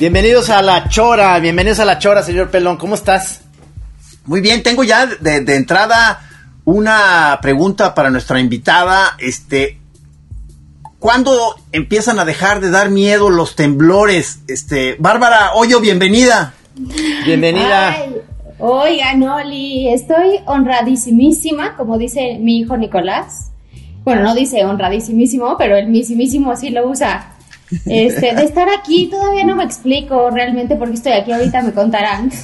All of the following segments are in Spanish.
Bienvenidos a La Chora, bienvenidos a La Chora, señor Pelón, ¿cómo estás? Muy bien, tengo ya de, de entrada una pregunta para nuestra invitada. Este, ¿cuándo empiezan a dejar de dar miedo los temblores? Este, Bárbara Hoyo, bienvenida. Bienvenida. Ay, oigan, Oli, estoy honradísimísima, como dice mi hijo Nicolás. Bueno, no dice honradísimísimo, pero el misimísimo sí lo usa. Este, de estar aquí, todavía no me explico realmente por qué estoy aquí, ahorita me contarán.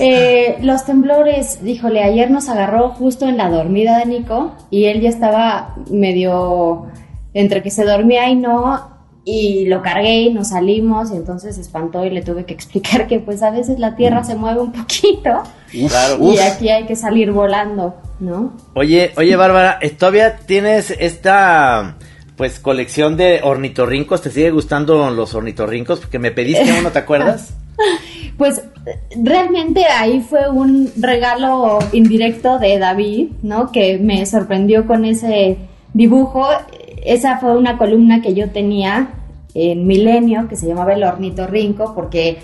Eh, los temblores, díjole, ayer nos agarró justo en la dormida de Nico y él ya estaba medio entre que se dormía y no, y lo cargué y nos salimos y entonces se espantó y le tuve que explicar que pues a veces la tierra se mueve un poquito Claro. y aquí hay que salir volando, ¿no? Oye, oye, Bárbara, ¿eh, ¿todavía tienes esta pues colección de ornitorrincos? ¿Te sigue gustando los ornitorrincos? Porque me pediste uno, ¿te acuerdas? Pues realmente ahí fue un regalo indirecto de David, ¿no? Que me sorprendió con ese dibujo. Esa fue una columna que yo tenía en Milenio que se llamaba El Ornitorrinco porque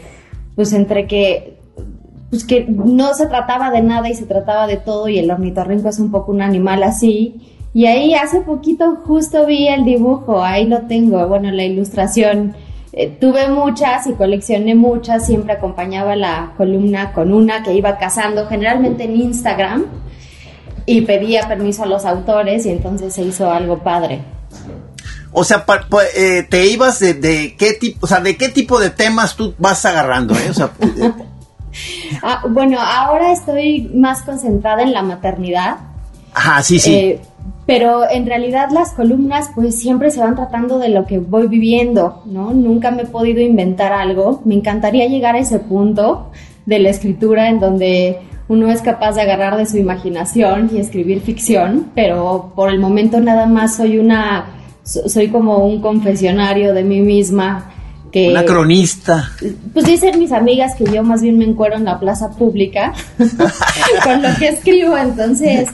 pues entre que pues que no se trataba de nada y se trataba de todo y el ornitorrinco es un poco un animal así. Y ahí hace poquito justo vi el dibujo, ahí lo tengo, bueno, la ilustración. Eh, tuve muchas y coleccioné muchas, siempre acompañaba la columna con una que iba cazando, generalmente en Instagram, y pedía permiso a los autores y entonces se hizo algo padre. O sea, pa- pa- eh, te ibas de, de qué tipo, o sea, de qué tipo de temas tú vas agarrando, ¿eh? O sea, eh, Ah, bueno, ahora estoy más concentrada en la maternidad. ajá, sí, sí. Pero en realidad las columnas pues siempre se van tratando de lo que voy viviendo, ¿no? Nunca me he podido inventar algo. Me encantaría llegar a ese punto de la escritura en donde uno es capaz de agarrar de su imaginación y escribir ficción, pero por el momento nada más soy una, so- soy como un confesionario de mí misma que... Una cronista. Pues dicen mis amigas que yo más bien me encuero en la plaza pública con lo que escribo, entonces,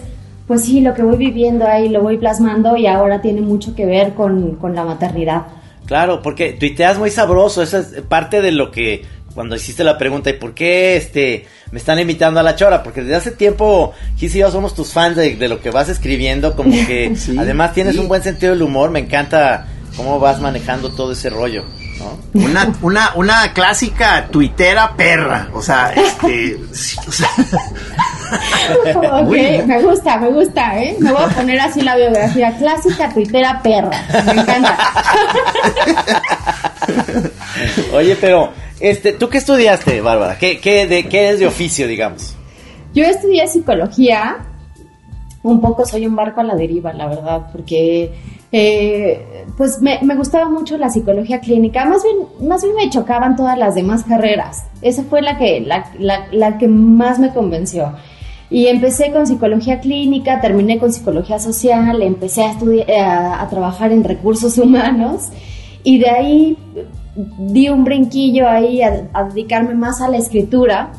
pues sí, lo que voy viviendo ahí lo voy plasmando y ahora tiene mucho que ver con, con la maternidad. Claro, porque tuiteas muy sabroso, esa es parte de lo que cuando hiciste la pregunta, ¿y por qué este me están invitando a la chora? Porque desde hace tiempo, Gis y yo somos tus fans de, de lo que vas escribiendo, como que Sí, además tienes sí. un buen sentido del humor, me encanta cómo vas manejando todo ese rollo, ¿no? Una, una, una clásica tuitera perra. O sea, este. sí, o sea, Ok, me gusta, me gusta, ¿eh? Me voy a poner así la biografía clásica, tuitera, perra. Me encanta. Oye, pero, este, ¿tú qué estudiaste, Bárbara? ¿Qué, qué, de, ¿Qué eres de oficio, digamos? Yo estudié psicología, un poco soy un barco a la deriva, la verdad, porque eh, pues me, me gustaba mucho la psicología clínica, más bien, más bien me chocaban todas las demás carreras, esa fue la que, la, la- la que más me convenció. Y empecé con psicología clínica, terminé con psicología social, empecé a, estudiar, a, a trabajar en recursos humanos y de ahí di un brinquillo ahí a, a dedicarme más a la escritura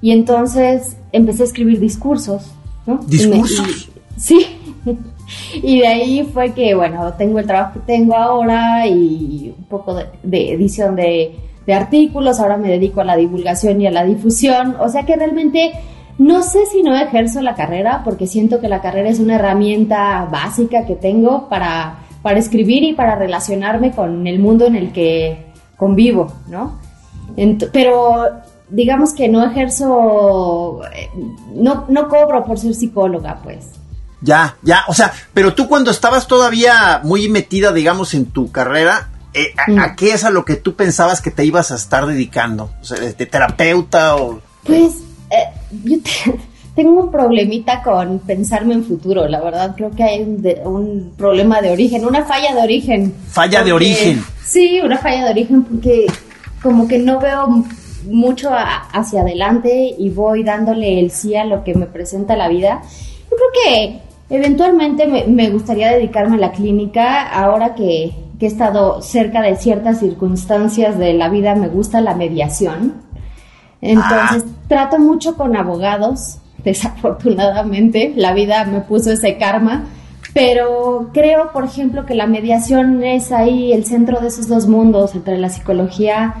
y entonces empecé a escribir discursos, ¿no? ¿Discursos? Y me- y- sí. Y de ahí fue que, bueno, tengo el trabajo que tengo ahora y un poco de, edición de, de artículos, ahora me dedico a la divulgación y a la difusión, o sea que realmente no sé si no ejerzo la carrera porque siento que la carrera es una herramienta básica que tengo para, para escribir y para relacionarme con el mundo en el que convivo, ¿no? Pero digamos que no ejerzo, eh, no, no cobro por ser psicóloga, pues. Ya, ya. O sea, pero tú cuando estabas todavía muy metida, digamos, en tu carrera, eh, a, Mm. a qué es a lo que tú pensabas que te ibas a estar dedicando? O sea, de terapeuta o. Pues eh, yo te- tengo un problemita con pensarme en futuro, la verdad creo que hay un, de- un problema de origen, una falla de origen. Falla de origen. Sí, una falla de origen porque como que no veo mucho a- hacia adelante y voy dándole el sí a lo que me presenta la vida. Yo creo que eventualmente me, me gustaría dedicarme a la clínica ahora que, que he estado cerca de ciertas circunstancias de la vida, me gusta la mediación. Entonces, trato mucho con abogados, desafortunadamente, la vida me puso ese karma, Pero creo, por ejemplo, que la mediación es ahí el centro de esos dos mundos, entre la psicología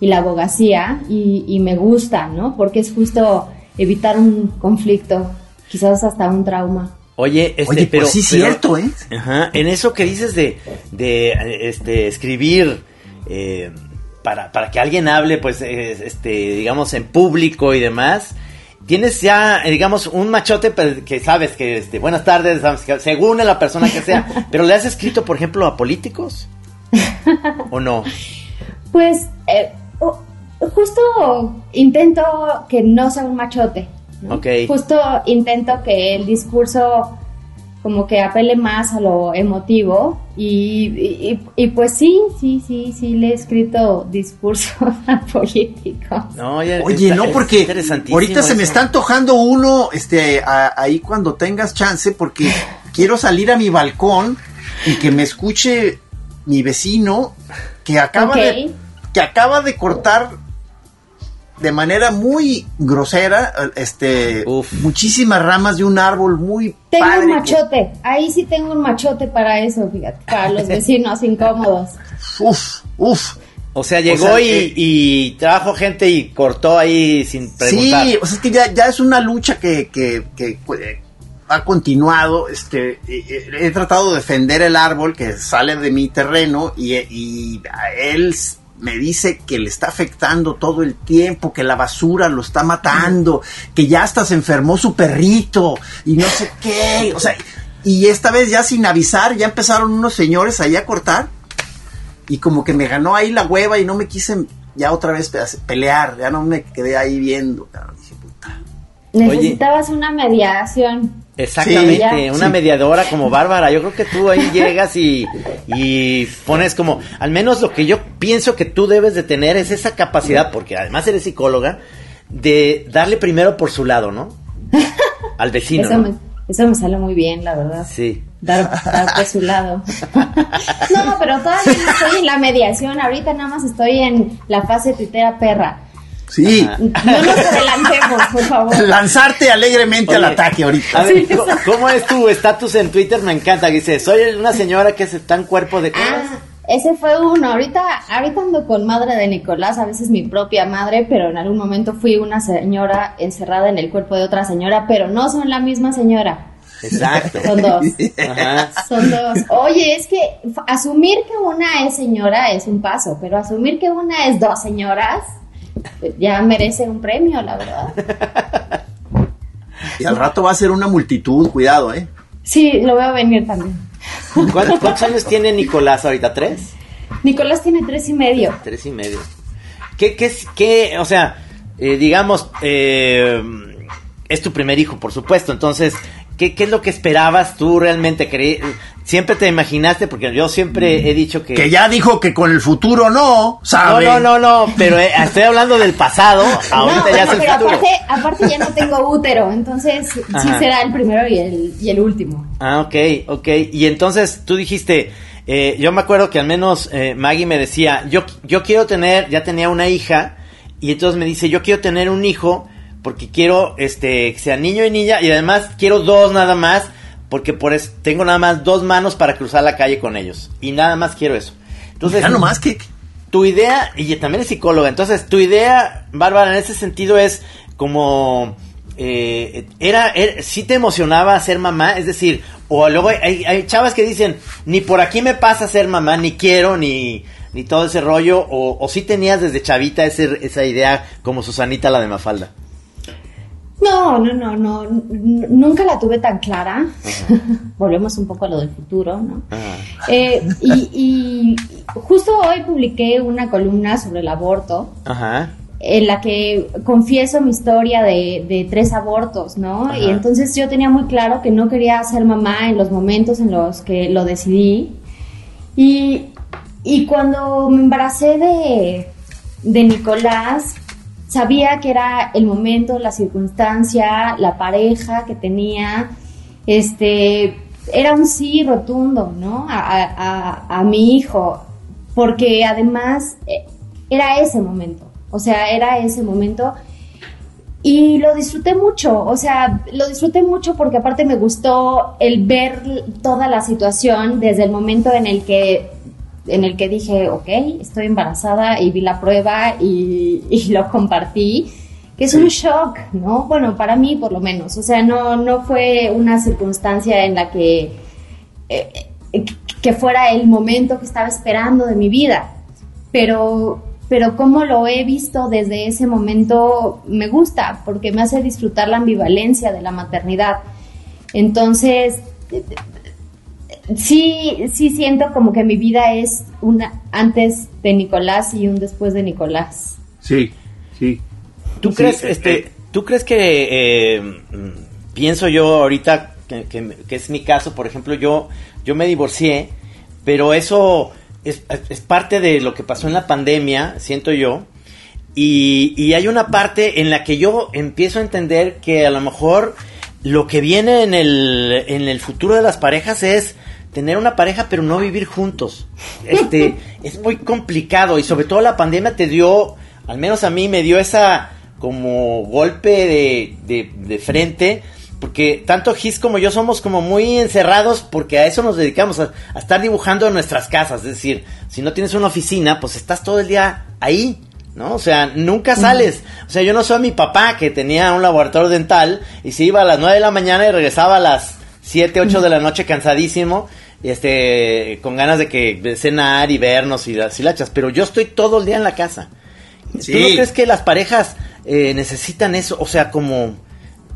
y la abogacía, y, y me gusta, ¿no? Porque es justo evitar un conflicto, quizás hasta un trauma. Oye, este, Oye, pues pero sí, pero- cierto, ¿eh? Ajá, en eso que dices de, de este, escribir eh, para, para que alguien hable, pues, eh, este, digamos, en público y demás, tienes ya, eh, digamos, un machote pero que sabes que, este, buenas tardes, según la persona que sea, pero le has escrito, por ejemplo, a políticos o no? Pues eh, justo intento que no sea un machote. Justo intento que el discurso como que apele más a lo emotivo y, y- y, pues sí, sí, sí, sí le he escrito discursos a políticos. No, oye, Oye, está- no, porque ahorita se me está antojando uno, este, a- ahí cuando tengas chance, porque quiero salir a mi balcón y que me escuche mi vecino que acaba de, que acaba de cortar de manera muy grosera, este, Uf. muchísimas ramas de un árbol muy Tengo padre un que- machote, ahí sí tengo un machote para eso, fíjate, para los vecinos incómodos. Uf, uf. O sea, llegó sea, y, eh, y trajo gente y cortó ahí sin preguntar. Sí, o sea, es que ya, ya es una lucha que, que, que, eh, ha continuado. Este, eh, eh, he tratado de defender el árbol que sale de mi terreno y, y a él me dice que le está afectando todo el tiempo, que la basura lo está matando, que ya hasta se enfermó su perrito y no sé qué. O sea, y esta vez ya sin avisar, ya empezaron unos señores ahí a cortar y como que me ganó ahí la hueva y no me quise ya otra vez pe- pelear, ya no me quedé ahí viendo. Dije, puta. Necesitabas una mediación. Exactamente, Sí, una Sí. mediadora como Bárbara. Yo creo que tú ahí llegas y, y pones como, al menos lo que yo pienso que tú debes de tener es esa capacidad, porque además eres psicóloga, de darle primero por su lado, ¿no? Al vecino. Eso, ¿no? me, eso me sale muy bien, la verdad. Sí. Dar, dar por su lado. no, pero todavía no estoy en la mediación. Ahorita nada más estoy en la fase tuitera perra. Sí, Ajá. No nos adelantemos, por favor. lanzarte alegremente al ataque ahorita. A ver, ¿cómo, cómo es tu estatus en Twitter? Me encanta. Dice, soy una señora que se tan cuerpo de cosas. Ah, ese fue uno. Ahorita, ahorita ando con madre de Nicolás, a veces mi propia madre, pero en algún momento fui una señora encerrada en el cuerpo de otra señora, pero no son la misma señora. Exacto. Son dos. Ajá. Son dos. Oye, es que asumir que una es señora es un paso, pero asumir que una es dos señoras ya merece un premio, la verdad. Y al rato va a ser una multitud, cuidado, ¿eh? Sí, lo veo venir también. ¿Cuántos, cuántos años tiene Nicolás ahorita? ¿Tres? Nicolás tiene tres y medio. Tres y medio. ¿Qué, qué, es- qué, o sea, eh, digamos, eh, es tu primer hijo, por supuesto, entonces, ¿qué, qué es lo que esperabas tú realmente? Siempre te imaginaste, porque yo siempre he dicho que... Que ya dijo que con el futuro no, No, ¿sabe? no, no, no, pero eh, estoy hablando del pasado, ahorita no, ya es el pero futuro. aparte, aparte ya no tengo útero, entonces sí será el primero y el, y el último. Ah, ok, ok. Y entonces tú dijiste, eh, yo me acuerdo que al menos eh, Maggie me decía, yo, yo quiero tener, ya tenía una hija, y entonces me dice, yo quiero tener un hijo porque quiero este, que sea niño y niña, y además quiero dos nada más, porque por eso tengo nada más dos manos para cruzar la calle con ellos. Y nada más quiero eso. Entonces, ya nomás que... tu idea, y también es psicóloga, entonces tu idea, Bárbara, en ese sentido es como, eh, era, era, sí te emocionaba ser mamá, es decir, o luego hay, hay chavas que dicen, ni por aquí me pasa ser mamá, ni quiero, ni, ni todo ese rollo, o, o sí tenías desde chavita ese, esa idea como Susanita la de Mafalda. No, no, no, no, nunca la tuve tan clara. Volvemos un poco a lo del futuro, ¿no? Eh, y, y justo hoy publiqué una columna sobre el aborto Ajá. en la que confieso mi historia de, de tres abortos, ¿no? Ajá. Y entonces yo tenía muy claro que no quería ser mamá en los momentos en los que lo decidí. Y, y cuando me embaracé de, de Nicolás, sabía que era el momento, la circunstancia, la pareja que tenía, este, era un sí rotundo, ¿no? A, a- mi hijo, porque además eh, era ese momento, o sea, era ese momento. y lo disfruté mucho, o sea, lo disfruté mucho porque aparte me gustó el ver toda la situación desde el momento en el que en el que dije, ok, estoy embarazada y vi la prueba y, lo compartí, que es un shock, ¿no? Bueno, para mí por lo menos, o sea, no, no fue una circunstancia en la que, eh, que fuera el momento que estaba esperando de mi vida, pero pero como lo he visto desde ese momento me gusta, porque me hace disfrutar la ambivalencia de la maternidad. Entonces, sí, sí siento como que mi vida es una antes de Nicolás y un después de Nicolás. Sí, sí. ¿Tú crees, eh, este, eh. tú crees que eh, pienso yo ahorita que, que, es mi caso, por ejemplo, yo, yo me divorcié, pero eso es, parte de lo que pasó en la pandemia, siento yo. Y, hay una parte en la que yo empiezo a entender que a lo mejor lo que viene en el, en el futuro de las parejas es tener una pareja pero no vivir juntos. Este, es muy complicado y sobre todo la pandemia te dio, al menos a mí me dio esa como golpe de, de, de frente porque tanto Gis como yo somos como muy encerrados porque a eso nos dedicamos, a, estar dibujando en nuestras casas. Es decir, si no tienes una oficina, pues estás todo el día ahí, ¿no? O sea, nunca sales. O sea, yo no soy mi papá que tenía un laboratorio dental y se iba a las 9 de la mañana y regresaba a las 7, 8 de la noche cansadísimo, este, con ganas de que cenar y vernos y las hilachas. Pero yo estoy todo el día en la casa. ¿Tú no crees que las parejas eh, necesitan eso? O sea, como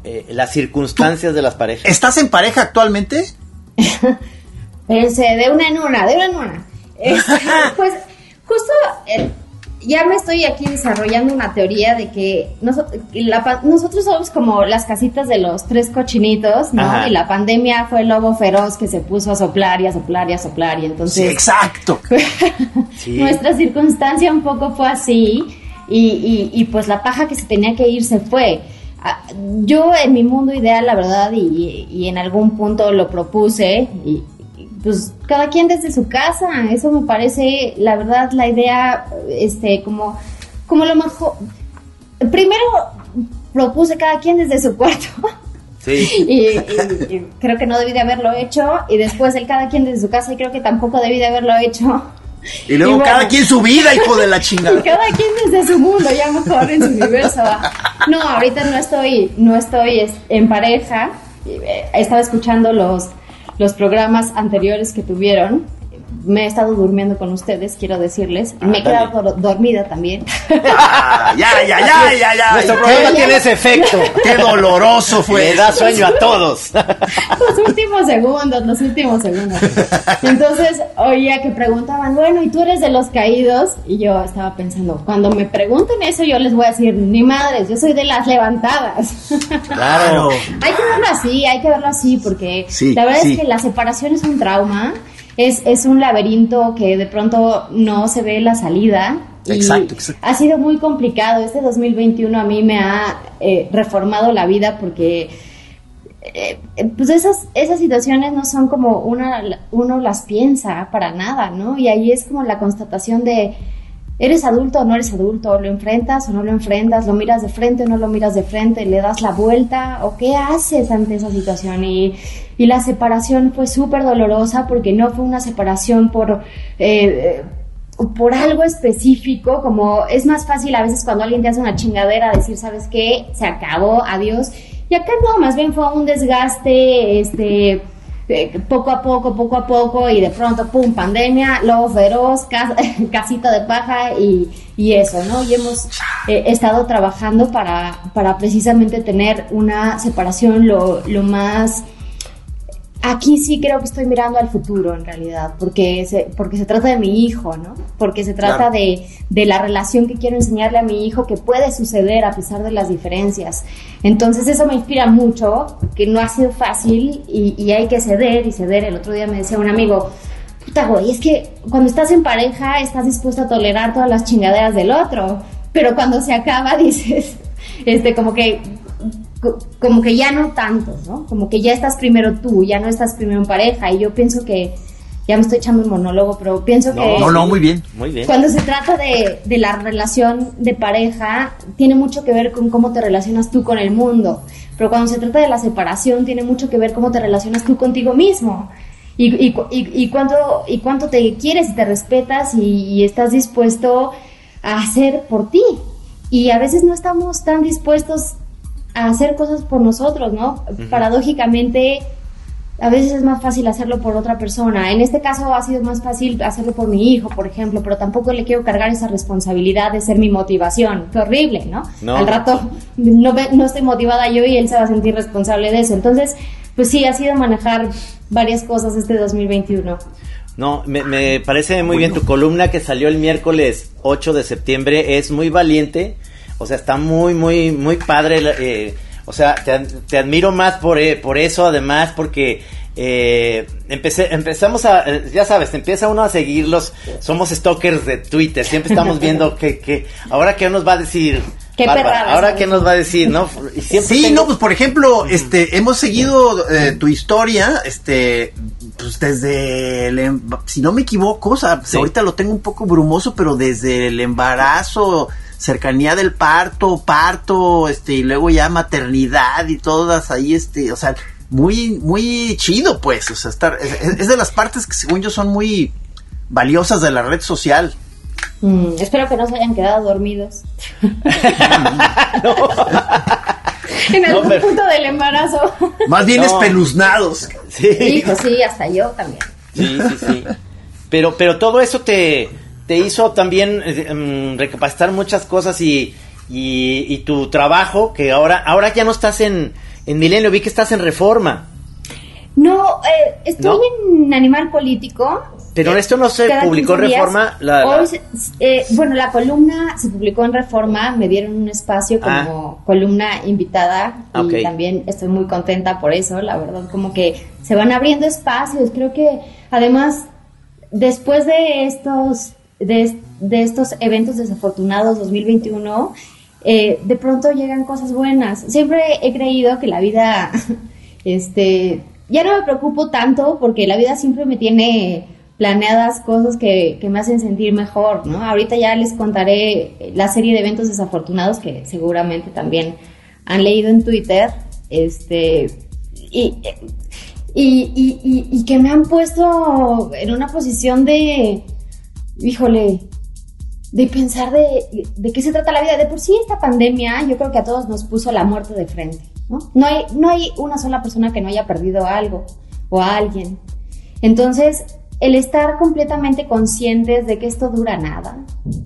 eh, las circunstancias de las parejas. ¿Estás en pareja actualmente? Pense, de una en una, de una en una. Este, pues justo eh, ya me estoy aquí desarrollando una teoría de que nosotros somos como las casitas de los tres cochinitos, ¿no? Y la pandemia fue el lobo feroz que se puso a soplar y a soplar y a soplar y entonces... Sí, exacto. Nuestra circunstancia un poco fue así y, y pues la paja que se tenía que ir se fue. Ah, yo en mi mundo ideal, la verdad, y, en algún punto lo propuse, y, pues cada quien desde su casa, eso me parece, la verdad, la idea, este, como, como lo mejor. Primero propuse cada quien desde su cuarto. Sí. y, creo que no debí de haberlo hecho. Y después el cada quien desde su casa, y creo que tampoco debí de haberlo hecho. Y luego cada quien su vida, hijo de la chingada. cada quien desde su mundo, ya mejor en su universo. No, ahorita no estoy, no estoy en pareja. Eh, estaba escuchando los, los programas anteriores que tuvieron me he estado durmiendo con ustedes, quiero decirles. me he quedado dormida también. ya, ya, ya, ya, ya. Nuestro programa tiene ese efecto. Qué doloroso fue. Le da sueño a todos. los últimos segundos, los últimos segundos. Entonces, oía que preguntaban, bueno, ¿y tú eres de los caídos? Y yo estaba pensando, cuando me pregunten eso, yo les voy a decir, ni madres, yo soy de las levantadas. Claro. hay que verlo así, hay que verlo así, porque la verdad es que la separación es un trauma es, es un laberinto que de pronto no se ve la salida. exacto, Ha sido muy complicado. Este 2021 a mí me ha eh, reformado la vida porque eh, pues esas, esas situaciones no son como una, uno las piensa para nada, ¿no? Y ahí es como la constatación de ¿Eres adulto o no eres adulto? ¿Lo enfrentas o no lo enfrentas? ¿Lo miras de frente o no lo miras de frente? ¿Le das la vuelta? ¿O qué haces ante esa situación? Y, y la separación fue súper dolorosa porque no fue una separación por... Eh, por algo específico, como es más fácil a veces cuando alguien te hace una chingadera decir, ¿sabes qué? Se acabó, adiós. Y acá no, más bien fue un desgaste, este, poco a poco, poco a poco, y de pronto, pum, pandemia, lobo feroz, casita de paja y, y, eso, ¿no? Y hemos eh, estado trabajando para, para precisamente tener una separación lo, lo más Aquí sí creo que estoy mirando al futuro en realidad, porque se, porque se trata de mi hijo, ¿no? Porque se trata de, de, la relación que quiero enseñarle a mi hijo que puede suceder a pesar de las diferencias. Entonces eso me inspira mucho, que no ha sido fácil y, y hay que ceder y ceder. El otro día me decía un amigo, puta güey, es que cuando estás en pareja estás dispuesto a tolerar todas las chingaderas del otro, pero cuando se acaba dices, este, como que como que ya no tanto, ¿no? Como que ya estás primero tú, ya no estás primero en pareja. Y yo pienso que, ya me estoy echando un monólogo, pero pienso que... No, no, muy bien. Muy bien. Cuando se trata de, de la relación de pareja, tiene mucho que ver con cómo te relacionas tú con el mundo. Pero cuando se trata de la separación, tiene mucho que ver cómo te relacionas tú contigo mismo. Y, y, y, y cuánto, y cuánto te quieres y te respetas y, y estás dispuesto a hacer por ti. Y a veces no estamos tan dispuestos a hacer cosas por nosotros, ¿no? Paradójicamente, a veces es más fácil hacerlo por otra persona. En este caso ha sido más fácil hacerlo por mi hijo, por ejemplo, pero tampoco le quiero cargar esa responsabilidad de ser mi motivación. Qué horrible, ¿no? No. Al rato no, ve- no estoy motivada yo y él se va a sentir responsable de eso. Entonces, pues sí, ha sido manejar varias cosas este 2021. No, me, me parece muy bien tu columna que salió el miércoles 8 de septiembre. Es muy valiente. O sea, está muy, muy, muy padre. eh, o sea, te, ad- te admiro más por, eh, por eso, además, porque eh, empecé, empezamos a, eh, ya sabes, te empieza uno a seguirlos. Somos stalkers de Twitter. Siempre estamos viendo que, que ahora qué nos va a decir. Qué Bárbara, ahora qué nos va a decir, ¿no? Y siempre Sí, tengo- no, pues por ejemplo, este, hemos seguido eh, tu historia, este, pues desde el, em- si no me equivoco, o sea, Sí. ahorita lo tengo un poco brumoso, pero desde el embarazo, cercanía del parto, parto, este, y luego ya maternidad y todas ahí, este, o sea, muy, muy chido, pues, o sea, estar, es, es de las partes que según yo son muy valiosas de la red social. Mm, espero que no se hayan quedado dormidos. en algún pero- punto del embarazo. Más bien No. espeluznados. Sí. Hijo, sí, hasta yo también. Sí, sí, sí. Pero, pero todo eso te, te hizo también eh, mm, recapacitar muchas cosas y, y, y tu trabajo, que ahora, ahora ya no estás en, en Milenio, vi que estás en Reforma. No, eh, estoy en Animal Político. Pero Eh, esto no se cada publicó en 15 días. Reforma, la- la- Hoy eh, bueno, la columna se publicó en Reforma, me dieron un espacio como columna invitada y Ah, también estoy muy contenta por eso, la verdad, como que se van abriendo espacios. Creo que además, después de estos, de, de estos eventos desafortunados 2021, eh, de pronto llegan cosas buenas. Siempre he creído que la vida, este, ya no me preocupo tanto porque la vida siempre me tiene planeadas cosas que, que me hacen sentir mejor, ¿no? Ahorita ya les contaré la serie de eventos desafortunados que seguramente también han leído en Twitter, este, y, y, y, y- que me han puesto en una posición de, híjole, de pensar de, de qué se trata la vida. De por sí esta pandemia yo creo que a todos nos puso la muerte de frente, ¿no? No hay, no hay una sola persona que no haya perdido algo o a alguien. Entonces, el estar completamente conscientes de que esto dura nada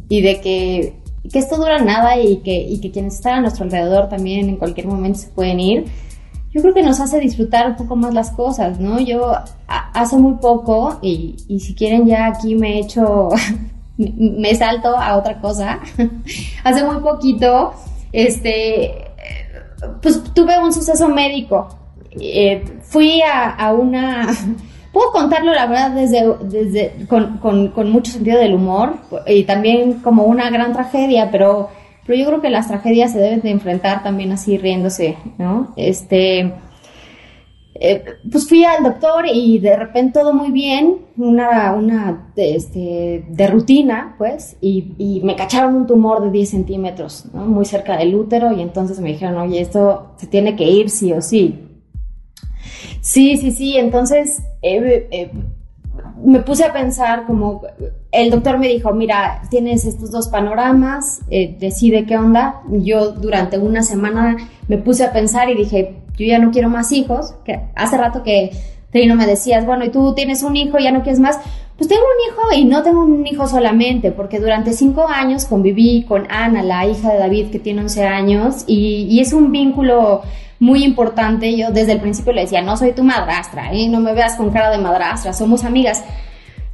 y de que, que esto dura nada y que, y que quienes están a nuestro alrededor también en cualquier momento se pueden ir, yo creo que nos hace disfrutar un poco más las cosas, ¿no? Yo hace muy poco, y, y si quieren ya aquí me echo, me- me salto a otra cosa, hace muy poquito, este, pues tuve un suceso médico. Eh, fui a una, puedo contarlo la verdad desde, con, con, mucho sentido del humor y también como una gran tragedia, pero, pero yo creo que las tragedias se deben de enfrentar también así riéndose, ¿no? Este, eh, pues fui al doctor y de repente todo muy bien, una, una este, de rutina, pues, y, y me cacharon un tumor de 10 centímetros, ¿no? muy cerca del útero, y entonces me dijeron, oye, esto se tiene que ir sí o sí. Sí, sí, sí, entonces eh, eh, me puse a pensar como el doctor me dijo, mira, tienes estos dos panoramas, eh, decide qué onda. Yo durante una semana me puse a pensar y dije, yo ya no quiero más hijos, que hace rato que Trino me decías, bueno, y tú tienes un hijo, ya no quieres más. Pues tengo un hijo y no tengo un hijo solamente, porque durante cinco años conviví con Ana, la hija de David, que tiene 11 años, y, y es un vínculo muy importante. Yo desde el principio le decía, no soy tu madrastra, ¿eh? no me veas con cara de madrastra, somos amigas.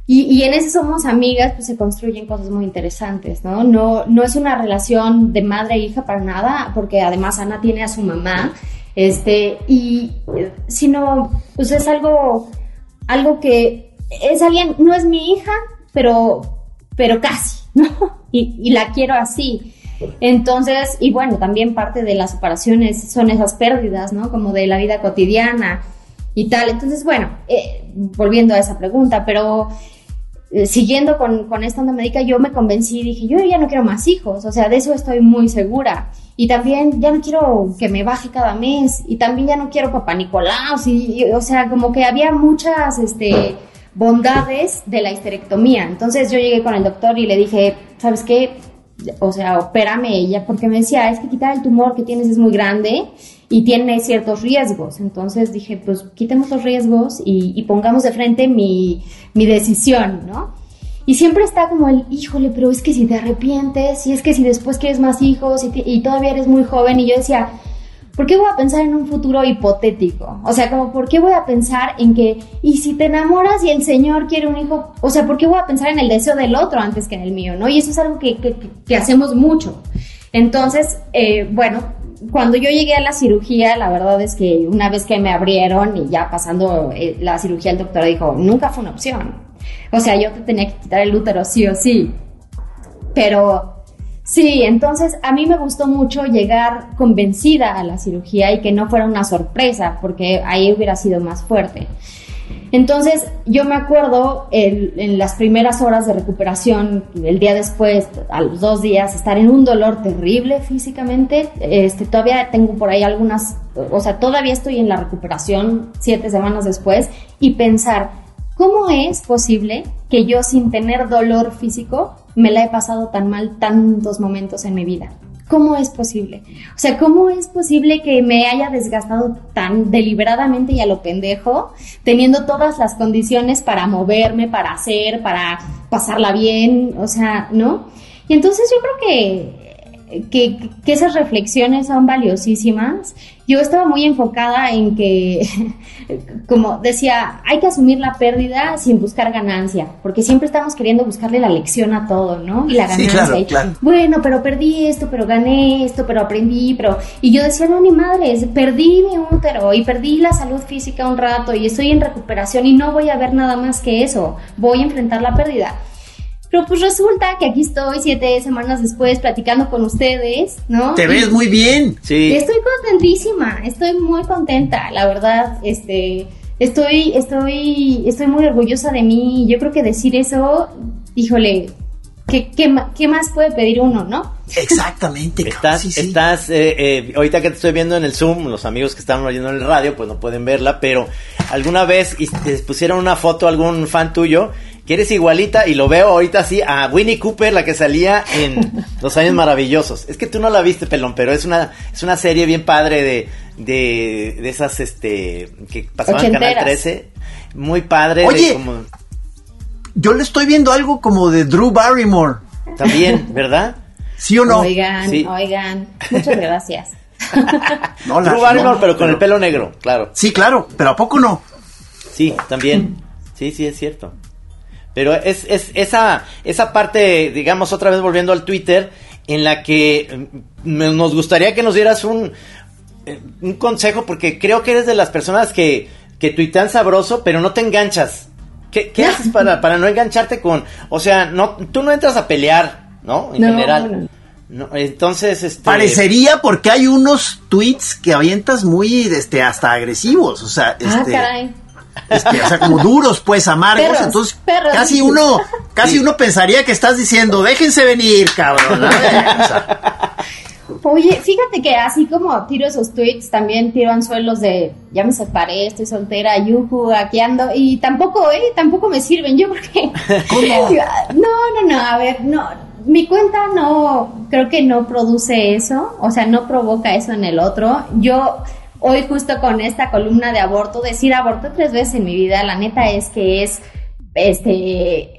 Y, y, en ese somos amigas, pues se construyen cosas muy interesantes, ¿no? No, no es una relación de madre e hija para nada, porque además Ana tiene a su mamá, este, y sino, pues es algo, algo que es alguien, no es mi hija, pero, pero casi, ¿no? Y, y la quiero así. Entonces, y bueno, también parte de las separaciones son esas pérdidas, ¿no? Como de la vida cotidiana. y tal. Entonces, bueno, eh, volviendo a esa pregunta, pero eh, siguiendo con, esta onda médica, yo me convencí y dije, yo ya no quiero más hijos, o sea, de eso estoy muy segura. Y también ya no quiero que me baje cada mes, y también ya no quiero papá Nicolás, y, o sea, como que había muchas, este bondades de la histerectomía. Entonces yo llegué con el doctor y le dije, ¿sabes qué? O sea, opérame ella, porque me decía, es que quitar el tumor que tienes es muy grande y tiene ciertos riesgos. Entonces dije, pues quitemos los riesgos y, pongamos de frente mi, mi, decisión, ¿no? Y siempre está como el, híjole, pero es que si te arrepientes, y es que si después quieres más hijos y, y todavía eres muy joven, y yo decía, ¿por qué voy a pensar en un futuro hipotético? O sea, como, ¿por qué voy a pensar en que, y si te enamoras y el Señor quiere un hijo? O sea, ¿por qué voy a pensar en el deseo del otro antes que en el mío? ¿No? Y eso es algo que, que, hacemos mucho. Entonces, eh, bueno, cuando yo llegué a la cirugía, la verdad es que una vez que me abrieron y ya pasando eh, la cirugía, el doctor dijo, nunca fue una opción. O sea, yo te tenía que quitar el útero sí o sí. Pero sí, entonces a mí me gustó mucho llegar convencida a la cirugía y que no fuera una sorpresa, porque ahí hubiera sido más fuerte. Entonces, yo me acuerdo en las primeras horas de recuperación, el día después, a los dos días, estar en un dolor terrible físicamente. Este, todavía tengo por ahí algunas, o sea, todavía estoy en la recuperación siete semanas después y pensar, ¿cómo es posible que yo sin tener dolor físico me la he pasado tan mal tantos momentos en mi vida? ¿Cómo es posible? O sea, ¿cómo es posible que me haya desgastado tan deliberadamente y a lo pendejo, teniendo todas las condiciones para moverme, para hacer, para pasarla bien? O sea, ¿no? Y entonces yo creo que que, esas reflexiones son valiosísimas. Yo estaba muy enfocada en que, como decía, hay que asumir la pérdida sin buscar ganancia, porque siempre estamos queriendo buscarle la lección a todo, ¿no? Y la ganancia. Bueno, pero perdí esto, pero gané esto, pero aprendí, pero... Y yo decía, no, ni madres, perdí mi útero y perdí la salud física un rato y estoy en recuperación y no voy a ver nada más que eso, voy a enfrentar la pérdida. Pero pues resulta que aquí estoy siete semanas después platicando con ustedes, ¿no? Te ves muy bien. Sí. Estoy contentísima, estoy muy contenta, la verdad, este, estoy, estoy, estoy muy orgullosa de mí. Yo creo que decir eso, híjole, ¿qué, qué, más puede pedir uno, no? Exactamente. estás, estás, eh, eh, ahorita que te estoy viendo en el Zoom, los amigos que están oyendo en el radio, pues no pueden verla, pero alguna vez te pusieron una foto algún fan tuyo que eres igualita y lo veo ahorita así a Winnie Cooper, la que salía en Los Años Maravillosos. Es que tú no la viste, pelón, pero es una, es una serie bien padre de, de, de esas, este, que pasaban en Canal 13. Muy padre. Oye, yo le estoy viendo algo como de Drew Barrymore. También, ¿verdad? ¿Sí o no? Oigan, oigan, muchas gracias. Drew Barrymore, pero con el pelo negro, claro. Sí, claro, pero ¿a poco no? Sí, también. Sí, sí, es cierto. Pero es, es esa, esa parte, digamos, otra vez volviendo al Twitter, en la que mm, nos gustaría que nos dieras un, eh, un consejo, porque creo que eres de las personas que, que tuitean sabroso, pero no te enganchas. ¿Qué, qué haces para, para no engancharte con, o sea, no, tú no entras a pelear, ¿no? En general. No, entonces, este... Parecería porque hay unos tweets que avientas muy, este, hasta agresivos, o sea, ah, este... caray. Este, o sea, como duros, pues, amargos. entonces, casi uno, casi uno pensaría que estás diciendo, déjense venir, cabrón. Oye, fíjate que así como tiro esos tweets, también tiro anzuelos de ya me separé, estoy soltera, yuju, aquí ando, y tampoco, eh, tampoco me sirven, yo porque... no, no, no, a ver, no, mi cuenta no, creo que no produce eso, o sea, no provoca eso en el otro. Yo hoy justo con esta columna de aborto, decir aborto tres veces en mi vida, la neta es que es este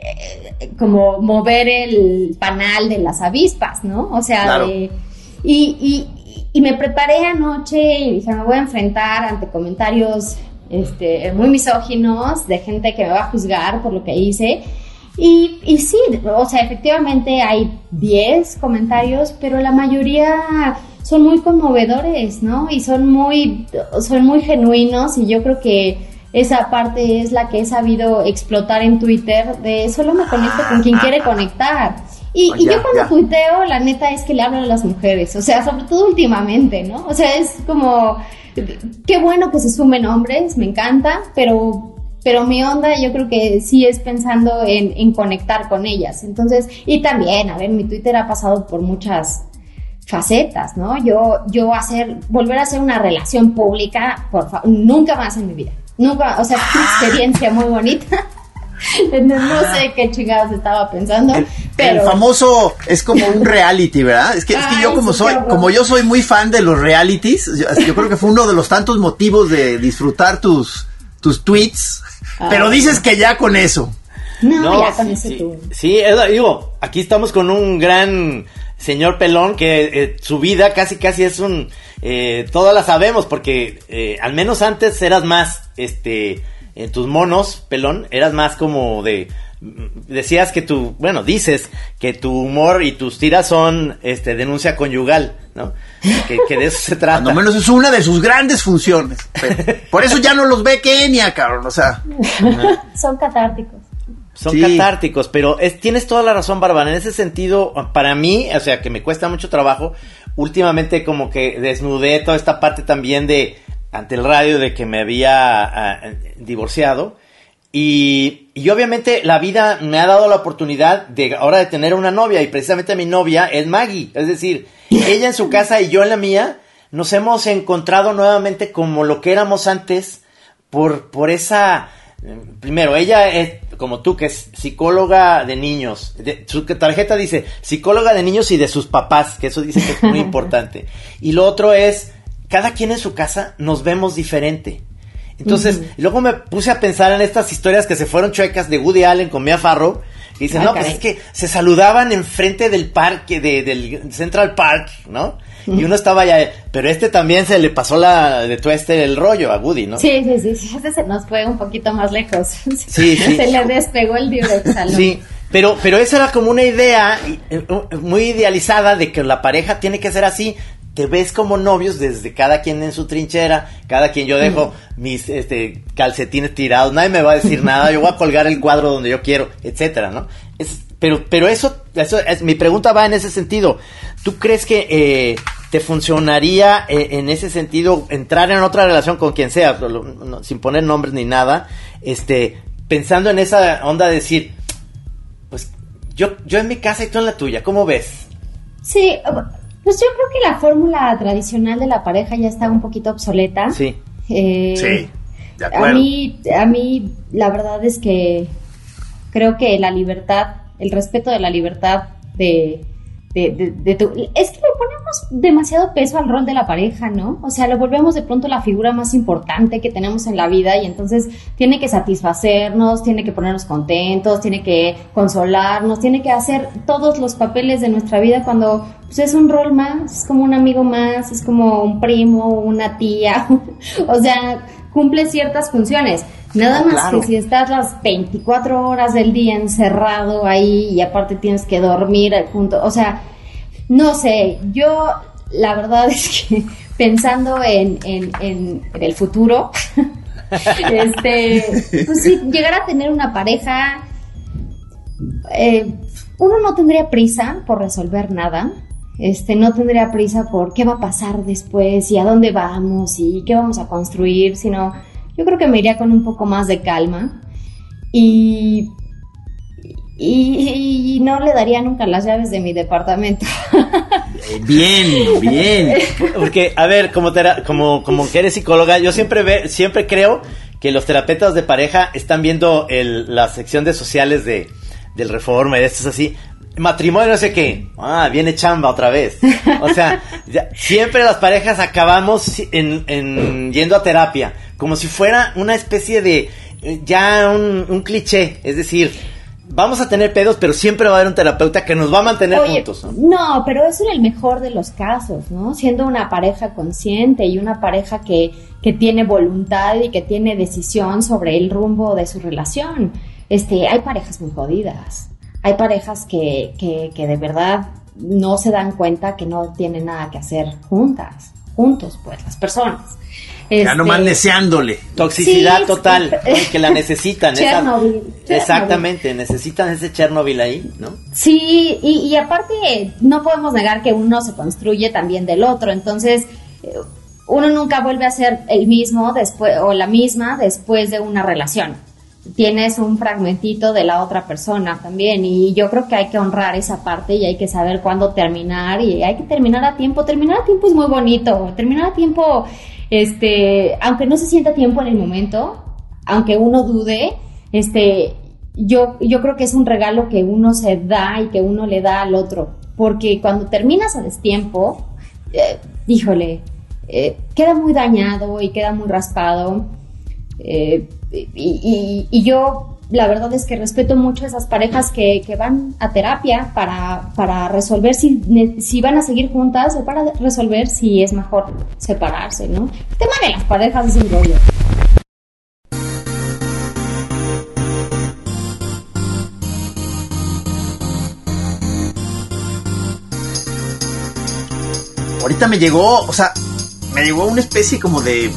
como mover el panal de las avispas, ¿no? O sea, y, y, y, me preparé anoche y dije, me voy a enfrentar ante comentarios este, muy misóginos de gente que me va a juzgar por lo que hice. Y, y sí, o sea, efectivamente hay 10 comentarios, pero la mayoría son muy conmovedores, ¿no? Y son muy, son muy genuinos y yo creo que esa parte es la que he sabido explotar en Twitter de solo me conecto con quien quiere conectar. Y, y yo cuando tuiteo, la neta es que le hablo a las mujeres, o sea, sobre todo últimamente, ¿no? O sea, es como, qué bueno que se sumen hombres, me encanta, pero pero mi onda yo creo que sí es pensando en, en, conectar con ellas. Entonces, y también, a ver, mi Twitter ha pasado por muchas facetas, ¿no? Yo, yo hacer, volver a hacer una relación pública, por favor, nunca más en mi vida. Nunca, o sea, una experiencia muy bonita. no sé qué chingados estaba pensando. El, pero... el famoso es como un reality, ¿verdad? Es que, es que yo como soy, como yo soy muy fan de los realities, yo, yo, creo que fue uno de los tantos motivos de disfrutar tus, tus tweets. Ay. Pero dices que ya con eso. No, no ya con eso sí, tú. Sí, digo, aquí estamos con un gran señor Pelón que eh, su vida casi casi es un eh, todas la sabemos porque eh, al menos antes eras más este en tus monos Pelón eras más como de decías que tu bueno dices que tu humor y tus tiras son este denuncia conyugal no que, que de eso se trata. no menos es una de sus grandes funciones por eso ya no los ve Kenia cabrón o sea. Son catárticos son sí. catárticos, pero es, tienes toda la razón, Bárbara. En ese sentido, para mí, o sea, que me cuesta mucho trabajo, últimamente como que desnudé toda esta parte también de, ante el radio, de que me había uh, divorciado. Y, y, obviamente la vida me ha dado la oportunidad de ahora de tener una novia y precisamente mi novia es Maggie. Es decir, ella en su casa y yo en la mía nos hemos encontrado nuevamente como lo que éramos antes por, por esa... Primero, ella es como tú, que es psicóloga de niños. De, su tarjeta dice psicóloga de niños y de sus papás, que eso dice que es muy importante. Y lo otro es, cada quien en su casa nos vemos diferente. Entonces, uh -huh. luego me puse a pensar en estas historias que se fueron chuecas de Woody Allen con Mia Farrow. Y dicen, Ay, no, pues es que se saludaban enfrente del parque, de, del Central Park, ¿no? Y uno estaba allá, pero este también se le pasó la de tueste el rollo a Woody, ¿no? Sí, sí, sí, este se nos fue un poquito más lejos. Sí, sí. Se le despegó el Durex Sí, pero, pero esa era como una idea muy idealizada de que la pareja tiene que ser así. Te ves como novios desde cada quien en su trinchera, cada quien yo dejo mis este, calcetines tirados, nadie me va a decir nada, yo voy a colgar el cuadro donde yo quiero, etcétera, ¿no? Es, pero, pero eso, eso es, mi pregunta va en ese sentido. ¿Tú crees que eh, te funcionaría eh, en ese sentido entrar en otra relación con quien sea, no, sin poner nombres ni nada, este, pensando en esa onda de decir, pues yo, yo en mi casa y tú en la tuya, ¿cómo ves? Sí, pues yo creo que la fórmula tradicional de la pareja ya está un poquito obsoleta. Sí. Eh, sí, de acuerdo. A mí, a mí, la verdad es que creo que la libertad, el respeto de la libertad de, de, de, tu... Es que le ponemos demasiado peso al rol de la pareja, ¿no? O sea, lo volvemos de pronto la figura más importante que tenemos en la vida y entonces tiene que satisfacernos, tiene que ponernos contentos, tiene que consolarnos, tiene que hacer todos los papeles de nuestra vida cuando pues, es un rol más, es como un amigo más, es como un primo, una tía, o sea, cumple ciertas funciones. Nada más claro. que si estás las 24 horas del día encerrado ahí y aparte tienes que dormir junto, o sea, no sé, yo la verdad es que pensando en, en, en, en el futuro, este, pues sí, llegar a tener una pareja, eh, uno no tendría prisa por resolver nada, este, no tendría prisa por qué va a pasar después y a dónde vamos y qué vamos a construir, sino yo creo que me iría con un poco más de calma y, y, y no le daría nunca las llaves de mi departamento. Bien, bien. Porque, a ver, como, como, como que eres psicóloga, yo siempre, ve, siempre creo que los terapeutas de pareja están viendo el, la sección de sociales de, del Reforma y de estos así matrimonio no sé qué. Ah, viene chamba otra vez. O sea, ya, siempre las parejas acabamos en, en, yendo a terapia, como si fuera una especie de ya un, un, cliché, es decir, vamos a tener pedos, pero siempre va a haber un terapeuta que nos va a mantener Oye, juntos. ¿no? no, pero eso en el mejor de los casos, ¿no? Siendo una pareja consciente y una pareja que, que tiene voluntad y que tiene decisión sobre el rumbo de su relación. Este, hay parejas muy jodidas hay parejas que, que, que, de verdad no se dan cuenta que no tienen nada que hacer juntas, juntos, pues, las personas. Este, ya nomás deseándole. Toxicidad sí, total, sí. que la necesitan. Chernobyl, esa, exactamente, necesitan ese Chernobyl ahí, ¿no? Sí, y, y, aparte no podemos negar que uno se construye también del otro, entonces uno nunca vuelve a ser el mismo después o la misma después de una relación. Tienes un fragmentito de la otra persona también y yo creo que hay que honrar esa parte y hay que saber cuándo terminar y hay que terminar a tiempo. Terminar a tiempo es muy bonito. Terminar a tiempo, este, aunque no se sienta tiempo en el momento, aunque uno dude, este, yo, yo creo que es un regalo que uno se da y que uno le da al otro. Porque cuando terminas a destiempo, eh, híjole, eh, queda muy dañado y queda muy raspado. Eh, y, yo, la verdad es que respeto mucho a esas parejas que, van a terapia para, para resolver si, si, van a seguir juntas o para resolver si es mejor separarse, ¿no? El tema de las parejas es un rollo. Ahorita me llegó, o sea, me llegó una especie como de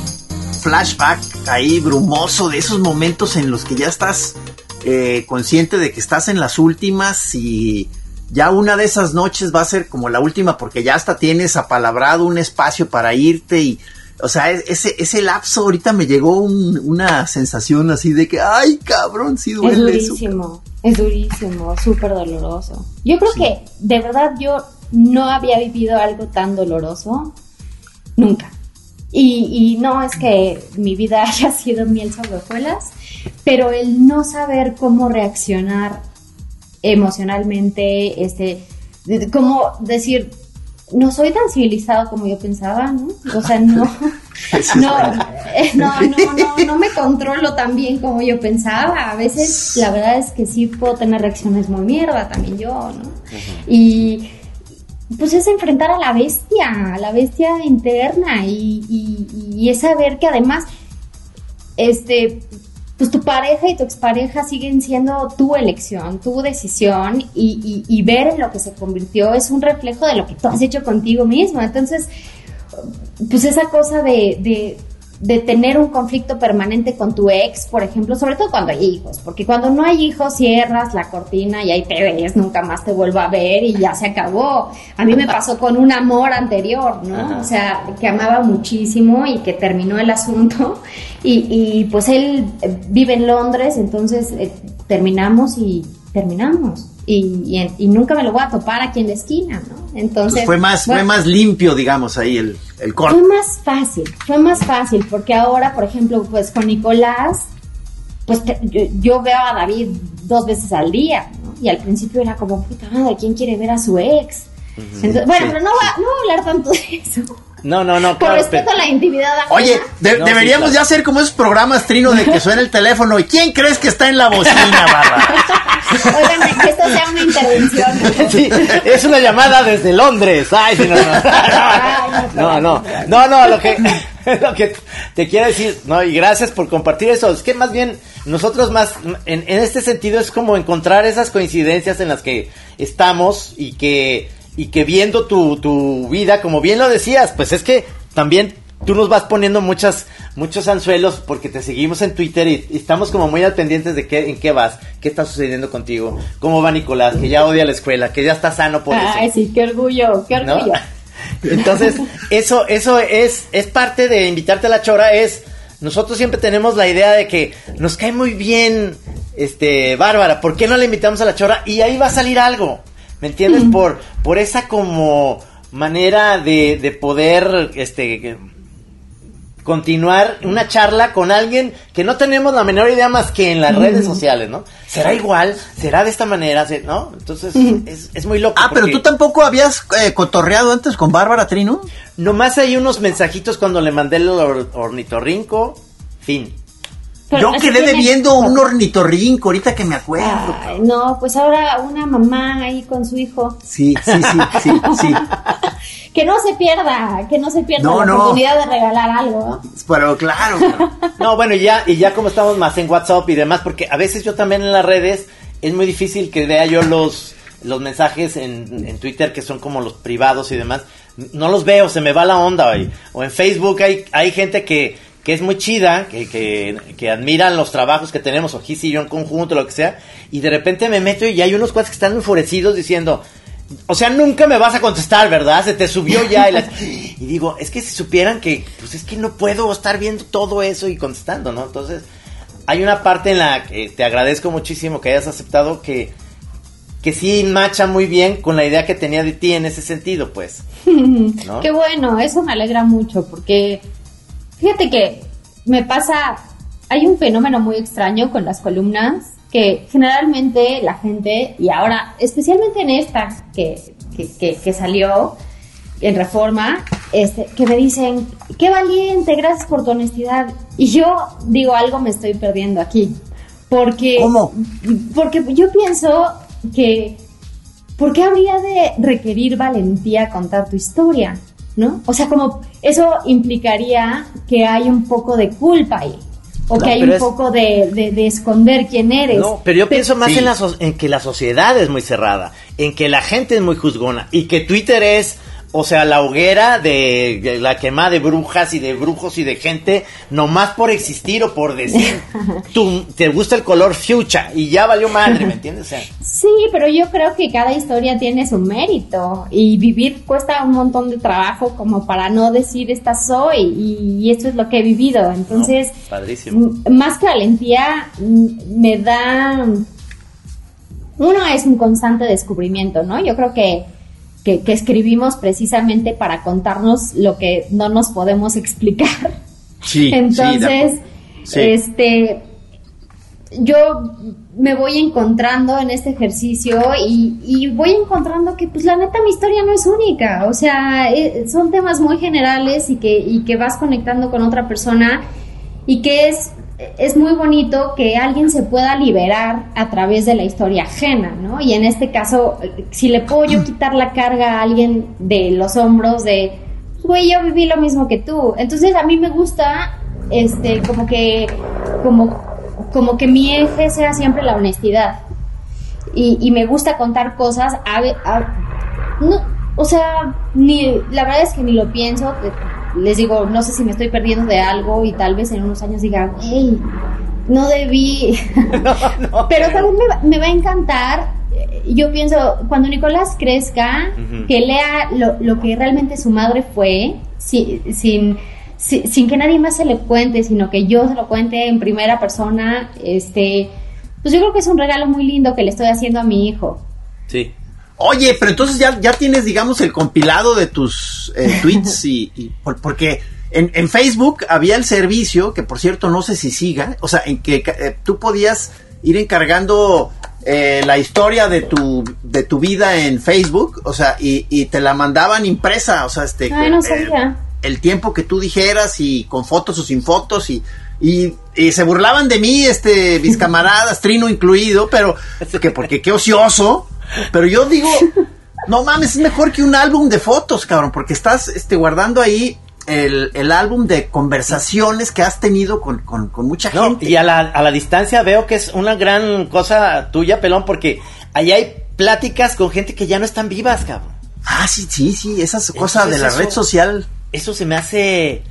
flashback ahí brumoso de esos momentos en los que ya estás eh, consciente de que estás en las últimas y ya una de esas noches va a ser como la última porque ya hasta tienes apalabrado un espacio para irte y o sea, ese, ese lapso ahorita me llegó una sensación así de que, ay, cabrón, sí duele. Es durísimo, es durísimo, súper doloroso. Yo creo que, de verdad, yo no había vivido algo tan doloroso nunca. Y, no es que mi vida haya sido miel sobre hojuelas, pero el no saber cómo reaccionar emocionalmente, este, cómo decir, no soy tan civilizado como yo pensaba, ¿no? O sea, no, no, no, no, no, me controlo tan bien como yo pensaba. A veces la verdad es que sí puedo tener reacciones muy mierda también yo, ¿no? Y pues es enfrentar a la bestia, a la bestia interna y, y, es saber que además, este, pues tu pareja y tu expareja siguen siendo tu elección, tu decisión y, y, ver en lo que se convirtió es un reflejo de lo que tú has hecho contigo mismo. Entonces, pues esa cosa de tener un conflicto permanente con tu ex, por ejemplo, sobre todo cuando hay hijos, porque cuando no hay hijos cierras la cortina y ahí te ves, nunca más te vuelvo a ver y ya se acabó. A mí me pasó con un amor anterior, ¿no? O sea, que amaba muchísimo y que terminó el asunto y, y pues él vive en Londres, entonces eh, terminamos y terminamos. Y, y, nunca me lo voy a topar aquí en la esquina, ¿no? Entonces... fue, más, fue más limpio, digamos, ahí el, el corte. Fue más fácil, fue más fácil, porque ahora, por ejemplo, pues con Nicolás, pues yo, veo a David dos veces al día, ¿no? Y al principio era como, puta madre, ¿quién quiere ver a su ex? bueno, pero no, va, no voy a hablar tanto de eso. No, no, no. Por respeto a la intimidad. Oye, deberíamos ya hacer como esos programas trino de que suena el teléfono. ¿Y quién crees que está en la bocina, barra? Oigan, que esto sea una intervención. Sí, es una llamada desde Londres. Ay, no, no. No, no. No, no, lo que, lo que te quiero decir, no, y gracias por compartir eso. Es que más bien, nosotros más, en, en este sentido es como encontrar esas coincidencias en las que estamos y que y que viendo tu, tu vida, como bien lo decías, pues es que también tú nos vas poniendo muchas, muchos anzuelos porque te seguimos en Twitter y, estamos como muy al pendientes de qué, en qué vas, qué está sucediendo contigo, cómo va Nicolás, que ya odia la escuela, que ya está sano por eso. Ay, sí, qué orgullo, qué orgullo. Entonces, eso, eso es, es parte de invitarte a la chora, es, nosotros siempre tenemos la idea de que nos cae muy bien, este, Bárbara, ¿por qué no le invitamos a la chora? Y ahí va a salir algo. ¿Me entiendes? Por, por esa como manera de, de poder este continuar una charla con alguien que no tenemos la menor idea más que en las redes sociales, ¿no? ¿Será igual? ¿Será de esta manera? ¿No? Entonces es, es, muy loco. Ah, pero tú tampoco habías eh, cotorreado antes con Bárbara Trino. Nomás hay unos mensajitos cuando le mandé el ornitorrinco, fin. Yo quedé debiendo un ornitorrinco, ahorita que me acuerdo. no, pues ahora una mamá ahí con su hijo. Sí, sí, sí, sí, sí. que no se pierda, que no se pierda la oportunidad de regalar algo. Pero claro. no, bueno, y ya, y ya como estamos más en WhatsApp y demás, porque a veces yo también en las redes es muy difícil que vea yo los los mensajes en, en Twitter que son como los privados y demás, no los veo, se me va la onda hoy. O en Facebook hay, hay gente que, que es muy chida, que, que, que, admiran los trabajos que tenemos, o Giz y yo en conjunto, lo que sea, y de repente me meto y hay unos cuates que están enfurecidos diciendo, o sea, nunca me vas a contestar, ¿verdad? Se te subió ya y, las- y digo, es que si supieran que, pues es que no puedo estar viendo todo eso y contestando, ¿no? Entonces, hay una parte en la que te agradezco muchísimo que hayas aceptado que, que sí macha muy bien con la idea que tenía de ti en ese sentido, pues. ¿no? Qué bueno, eso me alegra mucho porque fíjate que me pasa, hay un fenómeno muy extraño con las columnas que generalmente la gente, y ahora especialmente en esta que, que, que- que salió en reforma, este, que me dicen, qué valiente, gracias por tu honestidad. Y yo digo, algo me estoy perdiendo aquí. Porque, ¿Cómo? Porque yo pienso que ¿por qué habría de requerir valentía contar tu historia? ¿No? O sea, como eso implicaría que hay un poco de culpa ahí. O No, que hay un es- poco de, de- de esconder quién eres. No, pero yo pienso más Sí. en, la so- en que la sociedad es muy cerrada, en que la gente es muy juzgona y que Twitter es, o sea, la hoguera de, de la quema de brujas y de brujos y de gente, nomás por existir o por decir, tú te gusta el color fuchsia y ya valió madre, ¿me entiendes? O sea, Sí, pero yo creo que cada historia tiene su mérito y vivir cuesta un montón de trabajo como para no decir esta soy y, y esto es lo que he vivido. Entonces, No, padrísimo. m- más que valentía, me da... Uno es un constante descubrimiento, ¿no? Yo creo que, que, que escribimos precisamente para contarnos lo que no nos podemos explicar. Sí, Entonces. Sí. este, yo me voy encontrando en este ejercicio y, y voy encontrando que, pues, la neta, mi historia no es única. O sea, eh, son temas muy generales y que, y que vas conectando con otra persona y que es, es muy bonito que alguien se pueda liberar a través de la historia ajena, ¿no? Y en este caso, si le puedo yo quitar la carga a alguien de los hombros de, güey, yo viví lo mismo que tú. Entonces a mí me gusta, este, como que, como, como que mi eje sea siempre la honestidad. Y, y me gusta contar cosas, a, ve- a- no, o sea, ni, la verdad es que ni lo pienso. Les digo, no sé si me estoy perdiendo de algo y tal vez en unos años diga, hey, no debí. Pero también me, va- me va a encantar. eh, Yo pienso, cuando Nicolás crezca, que lea lo, lo que realmente su madre fue, si- sin, si- sin que nadie más se le cuente, sino que yo se lo cuente en primera persona. Este, pues yo creo que es un regalo muy lindo que le estoy haciendo a mi hijo. Sí. Oye, pero entonces ya, ya tienes, digamos, el compilado de tus eh, tweets y, y por- porque en, en Facebook había el servicio, que por cierto no sé si siga, o sea, en que eh, tú podías ir encargando eh, la historia de tu, de tu vida en Facebook, o sea, y, y te la mandaban impresa, o sea, este... Ay, no eh, sabía. el tiempo que tú dijeras y con fotos o sin fotos y, y, y se burlaban de mí, este, mis camaradas, Trino incluido, pero que porque qué ocioso, pero yo digo, no mames, es mejor que un álbum de fotos, cabrón, porque estás este, guardando ahí el, el álbum de conversaciones que has tenido con, con, con mucha No, gente. y a la, a la distancia veo que es una gran cosa tuya, pelón, porque ahí hay pláticas con gente que ya no están vivas, cabrón. Ah, sí, sí, sí, esas cosas de la eso- red social. Eso se me hace.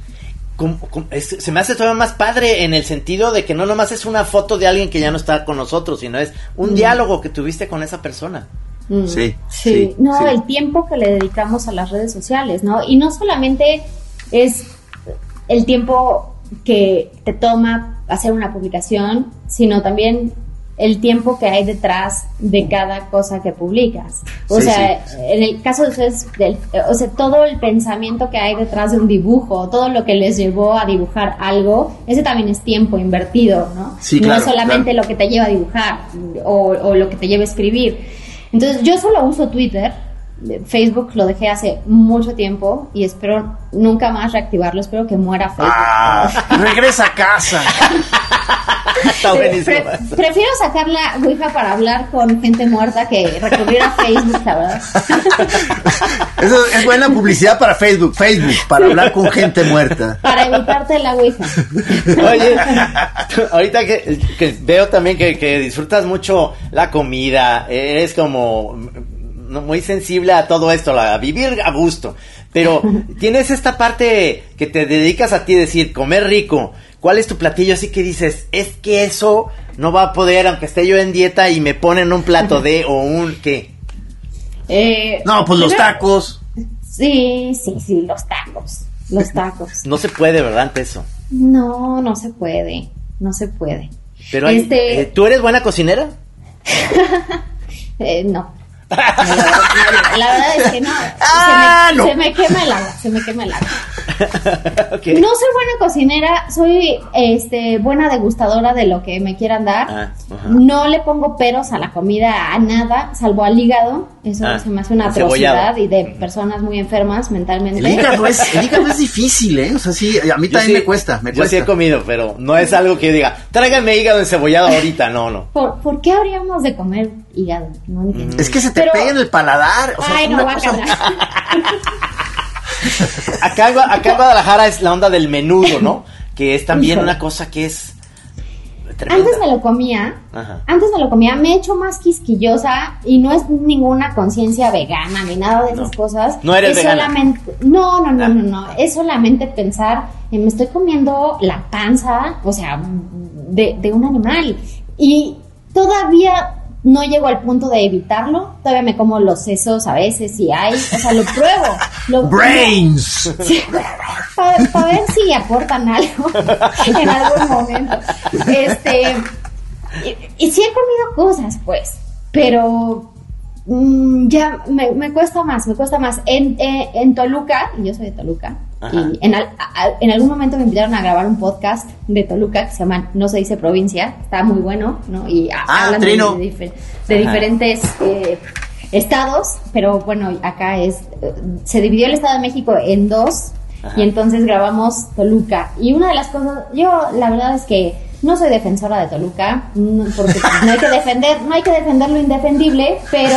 Como- como- es- se me hace todavía más padre en el sentido de que no nomás es una foto de alguien que ya no está con nosotros, sino es un diálogo que tuviste con esa persona. Mm. Sí, Sí, sí, no, sí. el tiempo que le dedicamos a las redes sociales, ¿no? Y no solamente es el tiempo que te toma hacer una publicación, sino también el tiempo que hay detrás de cada cosa que publicas. O Sí, sea, en el caso de ustedes, del- o sea, todo el pensamiento que hay detrás de un dibujo, todo lo que les llevó a dibujar algo, ese también es tiempo invertido, ¿no? Sí, no claro, es solamente claro. lo que te lleva a dibujar o, o lo que te lleva a escribir. Entonces yo solo uso Twitter, Facebook lo dejé hace mucho tiempo y espero nunca más reactivarlo, espero que muera Facebook. Ah, regresa a casa. Está buenísimo. pre- prefiero sacar la Ouija para hablar con gente muerta que recurrir a Facebook, la verdad. Eso es buena publicidad para Facebook, Facebook, para hablar con gente muerta. Para evitarte la Ouija. Oye, ahorita que, que veo también que, que disfrutas mucho la comida, eres como muy sensible a todo esto, a vivir a gusto, pero tienes esta parte que te dedicas a ti, decir, comer rico. ¿Cuál es tu platillo así que dices, es que eso no va a poder, aunque esté yo en dieta y me ponen un plato de o un qué? Eh, No, pues los tacos. Sí, sí, sí, los tacos. Los tacos. No se puede, ¿verdad? Ante eso. No, no se puede. No se puede. Pero hay- Este- eh, ¿tú eres buena cocinera? Eh, no. No, La verdad, la verdad es que no. Ah, se, me, no. se me quema el agua, se me quema el agua. No soy buena cocinera, soy este buena degustadora de lo que me quieran dar. Ah, no le pongo peros a la comida, a nada, salvo al hígado. Eso Ah, se me hace una atrocidad y de personas muy enfermas mentalmente. El hígado, es, el hígado es difícil, ¿eh? O sea, sí, a mí Yo también sí- me cuesta, me Yo cuesta. sí he comido, pero no es algo que yo diga, tráigame hígado encebollado ahorita, no, no. ¿Por, por qué habríamos de comer hígado? No entiendo. Es que se te Pero- pega en el paladar. O sea, Ay, es no, una va a cosa- Acá, acá en Guadalajara es la onda del menudo, ¿no? Que es también una cosa que es tremenda. Antes me lo comía, Ajá. antes me lo comía, me he hecho más quisquillosa y no es ninguna conciencia vegana ni nada de esas No. cosas. No eres es vegana. solamente, no, no, no, Ah. no, no, es solamente pensar, en me estoy comiendo la panza, o sea, de, de un animal y todavía no llego al punto de evitarlo, todavía me como los sesos a veces si hay, o sea, lo pruebo. Lo, Brains. para, ver si aportan algo en algún momento. Este, y, y sí he comido cosas, pues, pero mm, ya me, me cuesta más, me cuesta más. En, eh, en Toluca, y yo soy de Toluca, Ajá. y en, al- a- en algún momento me invitaron a grabar un podcast de Toluca que se llama No se dice provincia, está muy bueno, ¿no? Y a- Ah, hablan de, Trino. de diferentes... eh, estados, pero bueno, acá es, eh, se dividió el Estado de México en dos Ajá. y entonces grabamos Toluca. Y una de las cosas, yo la verdad es que no soy defensora de Toluca, porque pues, no hay que defender, no hay que defender lo indefendible, pero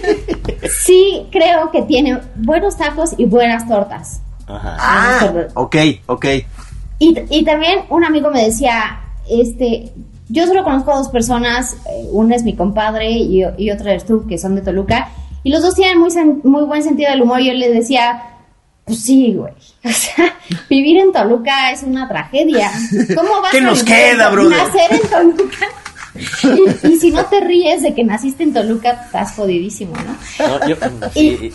sí creo que tiene buenos tacos y buenas tortas. Ajá. Ah, ok, ok. Y, y también un amigo me decía, este, yo solo conozco a dos personas, eh, una es mi compadre y, y otra eres tú, que son de Toluca, y los dos tienen muy, sen- muy buen sentido del humor. Y yo les decía, pues sí, güey, o sea, vivir en Toluca es una tragedia. ¿Cómo vas ¿Qué a nos queda, To- brother? Nacer en Toluca. Y, y si no te ríes de que naciste en Toluca, estás jodidísimo, ¿no? No, yo- sí,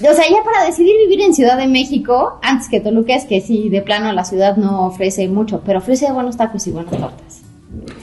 O sea, ya para decidir vivir en Ciudad de México, antes que Toluca, es que sí, de plano la ciudad no ofrece mucho, pero ofrece buenos tacos y buenas tortas.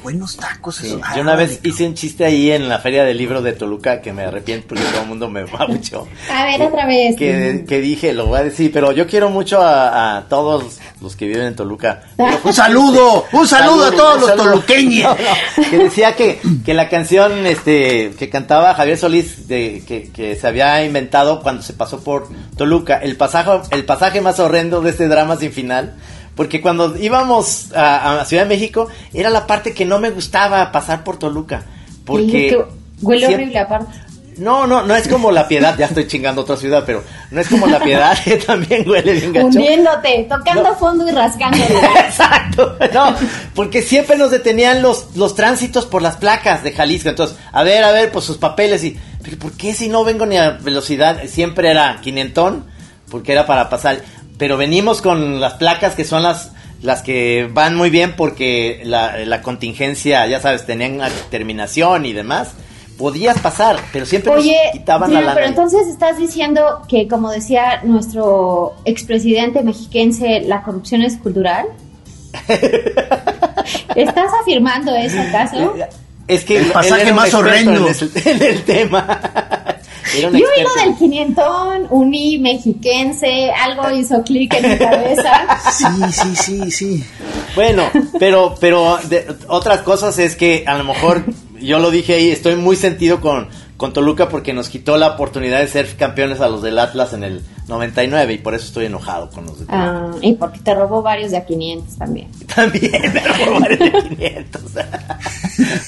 Buenos tacos. sí. eso. Yo una Ah, vez hice un chiste ahí en la feria del libro de Toluca que me arrepiento porque todo el mundo me va mucho. A ver, otra vez. Que, que dije, lo voy a decir, pero yo quiero mucho a, a todos los que viven en Toluca. Pero Un saludo, un saludo a todos los saludo. toluqueños. No, no, que decía que, que la canción este, que cantaba Javier Solís, de, que, que se había inventado cuando se pasó por Toluca, el pasaje, el pasaje más horrendo de este drama sin final. Porque cuando íbamos a, a Ciudad de México, era la parte que no me gustaba pasar por Toluca. Porque Que huele siempre- horrible aparte. No, no, no es como la piedad, ya estoy chingando otra ciudad, pero no es como la piedad que también huele bien gacho. Hundiéndote, tocando No. fondo y rascándole. Exacto, no, porque siempre nos detenían los, los tránsitos por las placas de Jalisco. Entonces, a ver, a ver, pues sus papeles y, pero ¿por qué si no vengo ni a velocidad? Siempre era quinientón, porque era para pasar. Pero venimos con las placas que son las, las que van muy bien porque la, la contingencia, ya sabes, tenían una terminación y demás. Podías pasar, pero siempre Oye, nos quitaban la lana. pero entonces estás diciendo que, como decía nuestro expresidente mexiquense, la corrupción es cultural. ¿Estás afirmando eso acaso? Es que El pasaje más horrendo. En el tema. Yo lo del quinientón, uní mexiquense, algo hizo clic en mi cabeza. Sí, sí, sí, sí. Bueno, pero, pero de- otras cosas es que a lo mejor yo lo dije ahí, estoy muy sentido con, con Toluca porque nos quitó la oportunidad de ser campeones a los del Atlas en el 99 y por eso estoy enojado con los de Toluca. Ah, y porque te robó varios de a 500 también. También me robó varios de 500.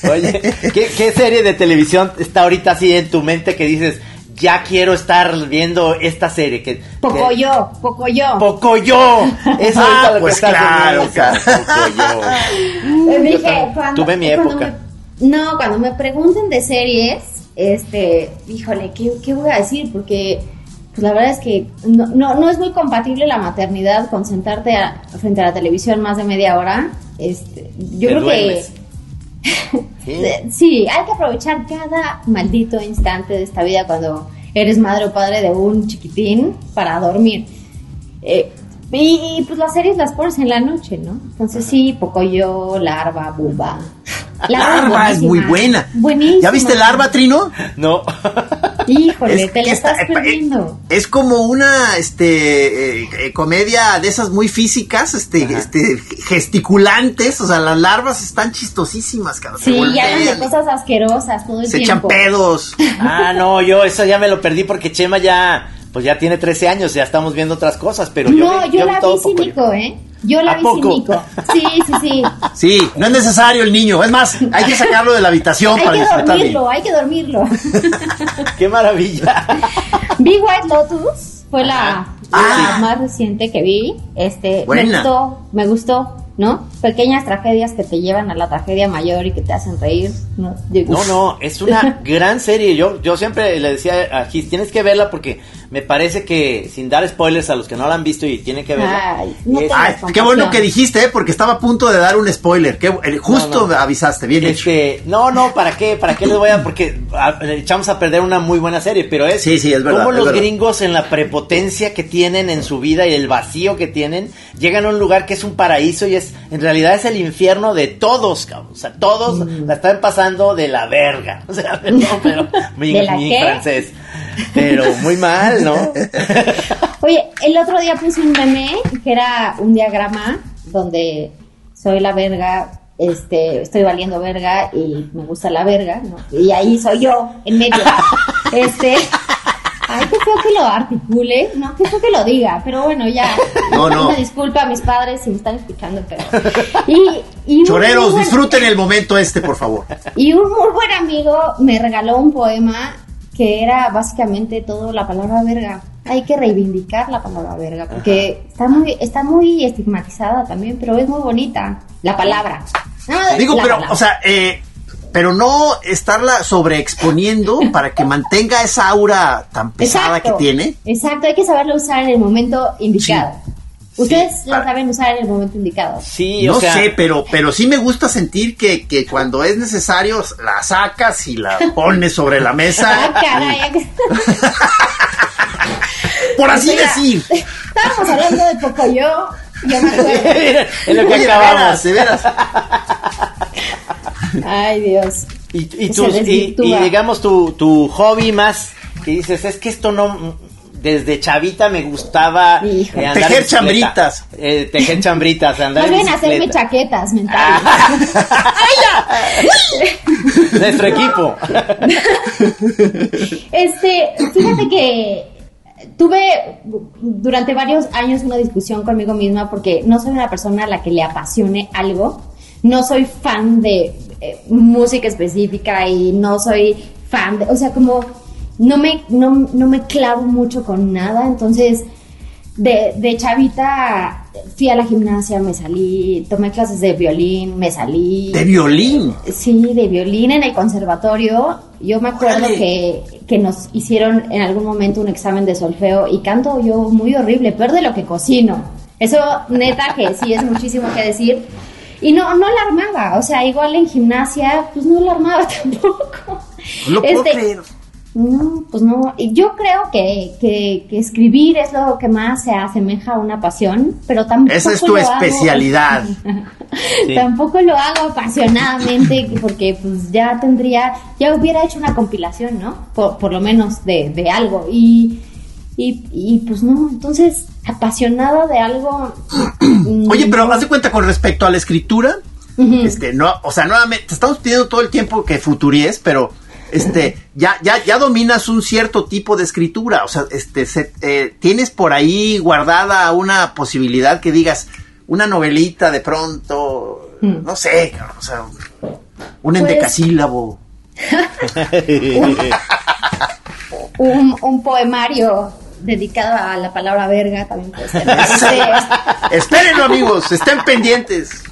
Oye, ¿qué, ¿qué serie de televisión está ahorita así en tu mente que dices, ya quiero estar viendo esta serie? Que, Poco que- yo, poco yo. Pocoyo. Eso Ah, es lo que pues claro, esa, Pocoyo. Eh, dije, cuando- tuve mi época. me- no, cuando me pregunten de series, este, híjole, ¿qué, qué voy a decir? Porque pues la verdad es que no, no, no es muy compatible la maternidad con sentarte a- frente a la televisión más de media hora. Este, yo Te creo duermes. que Sí. Sí, hay que aprovechar cada maldito instante de esta vida cuando eres madre o padre de un chiquitín para dormir. Eh, y, y, pues las series las pones en la noche, ¿no? Entonces sí, Pocoyo, Larva, Buba. Larva es muy buena. Buenísima. ¿Ya viste Larva, Trino? No. Híjole, Es- te la estás eh, perdiendo. Es como una este eh, eh, comedia de esas muy físicas, este, Ajá. este gesticulantes, o sea, las larvas están chistosísimas, cabrón. se Sí, y hablan de cosas asquerosas todo el se echan tiempo. pedos. Ah, no, yo eso ya me lo perdí porque Chema ya, pues ya tiene 13 años, ya estamos viendo otras cosas, pero yo No, vi, yo, vi la vi cínico, ¿eh? Yo la ¿A vi poco? cínico. Sí, sí, sí. Sí, no es necesario el niño, es más, hay que sacarlo de la habitación hay para que disfrutar bien. dormirlo, hay que dormirlo. Qué maravilla. vi White Lotus, fue la, Ah. la más reciente que vi. Este, me Buena. gustó, me gustó, ¿no? Pequeñas tragedias que te llevan a la tragedia mayor y que te hacen reír, ¿no? Digo, No, no, es una gran serie. Yo, yo siempre le decía a Gis, tienes que verla porque me parece que, sin dar spoilers a los que no la han visto y tienen que verla. Ay, no es- Ay, qué bueno que dijiste, ¿eh? porque estaba a punto de dar un spoiler. Qué- eh, justo No, no. avisaste, bien hecho. Este, no, no, ¿para qué? ¿Para qué les voy a...? Porque a- le echamos a perder una muy buena serie, pero es... Sí, sí, es verdad, Cómo es los verdad. gringos en la prepotencia que tienen en su vida y el vacío que tienen, llegan a un lugar que es un paraíso y es... En realidad es el infierno de todos, cabrón. O sea, todos Mm. la están pasando de la verga. O sea, no, pero... Mi, ¿De la mi qué? francés. Pero muy mal, ¿no? Oye, el otro día puse un meme que era un diagrama donde soy la verga, este, estoy valiendo verga y me gusta la verga, ¿no? Y ahí soy yo, en medio. Este, ay, qué feo que lo articule, no, qué feo que lo diga, pero bueno, ya. No, no. Una disculpa a mis padres si me están escuchando, pero. Y, y Choreros, buen- disfruten el momento este, por favor. y un muy buen amigo me regaló un poema que era básicamente todo la palabra verga. Hay que reivindicar la palabra verga porque está muy, está muy estigmatizada también, pero es muy bonita la palabra. Digo, la pero, palabra. o sea, eh, pero no estarla sobreexponiendo para que mantenga esa aura tan pesada Exacto, que tiene. Exacto, hay que saberlo usar en el momento indicado. Ustedes Sí. la saben usar en el momento indicado. Sí, no o sea... sé, pero, pero sí me gusta sentir que, que cuando es necesario la sacas y la pones sobre la mesa. Ah, caray. Por así Mira, decir. Estábamos hablando de Pocoyo, yo me acuerdo. es lo que Oye, de acabamos. veras, de veras. Ay, Dios. Y, y, tus- y digamos tu, tu hobby más que dices, es que esto no, desde chavita me gustaba andar Tejer bicicleta. chambritas. Eh, tejer chambritas, andar Más en bien hacerme bicicleta. chaquetas mentales. Nuestro equipo. Este, fíjate que tuve durante varios años una discusión conmigo misma porque no soy una persona a la que le apasione algo. No soy fan de eh, música específica y no soy fan de, o sea, como no me, no, no me clavo mucho con nada, entonces de, de chavita fui a la gimnasia, me salí, tomé clases de violín, me salí. De violín. Sí, de violín en el conservatorio. Yo me acuerdo que, que nos hicieron en algún momento un examen de solfeo y canto yo muy horrible, peor de lo que cocino. Eso, neta, que sí es muchísimo que decir. Y no, no la armaba, o sea, igual en gimnasia, pues no la armaba tampoco. No puedo Este, creer. No, pues no. Y Yo creo que, que, que escribir es lo que más se asemeja a una pasión, pero tampoco Esa es tu lo hago- especialidad. Sí. Tampoco lo hago apasionadamente porque pues ya tendría, ya hubiera hecho una compilación, ¿no? Por, por lo menos de, de algo. Y, y, y, pues no, entonces apasionada de algo. Oye, pero haz de cuenta con respecto a la escritura, Ujú. este, no, o sea, nuevamente, te estamos pidiendo todo el tiempo que futuríes, pero este, ya, ya, ya dominas un cierto tipo de escritura, o sea, este, se- eh, tienes por ahí guardada una posibilidad que digas, una novelita de pronto, Mm. no sé, o sea, un Pues- endecasílabo. un, un poemario dedicado a la palabra verga también puede ser. Espérenlo, amigos, estén pendientes.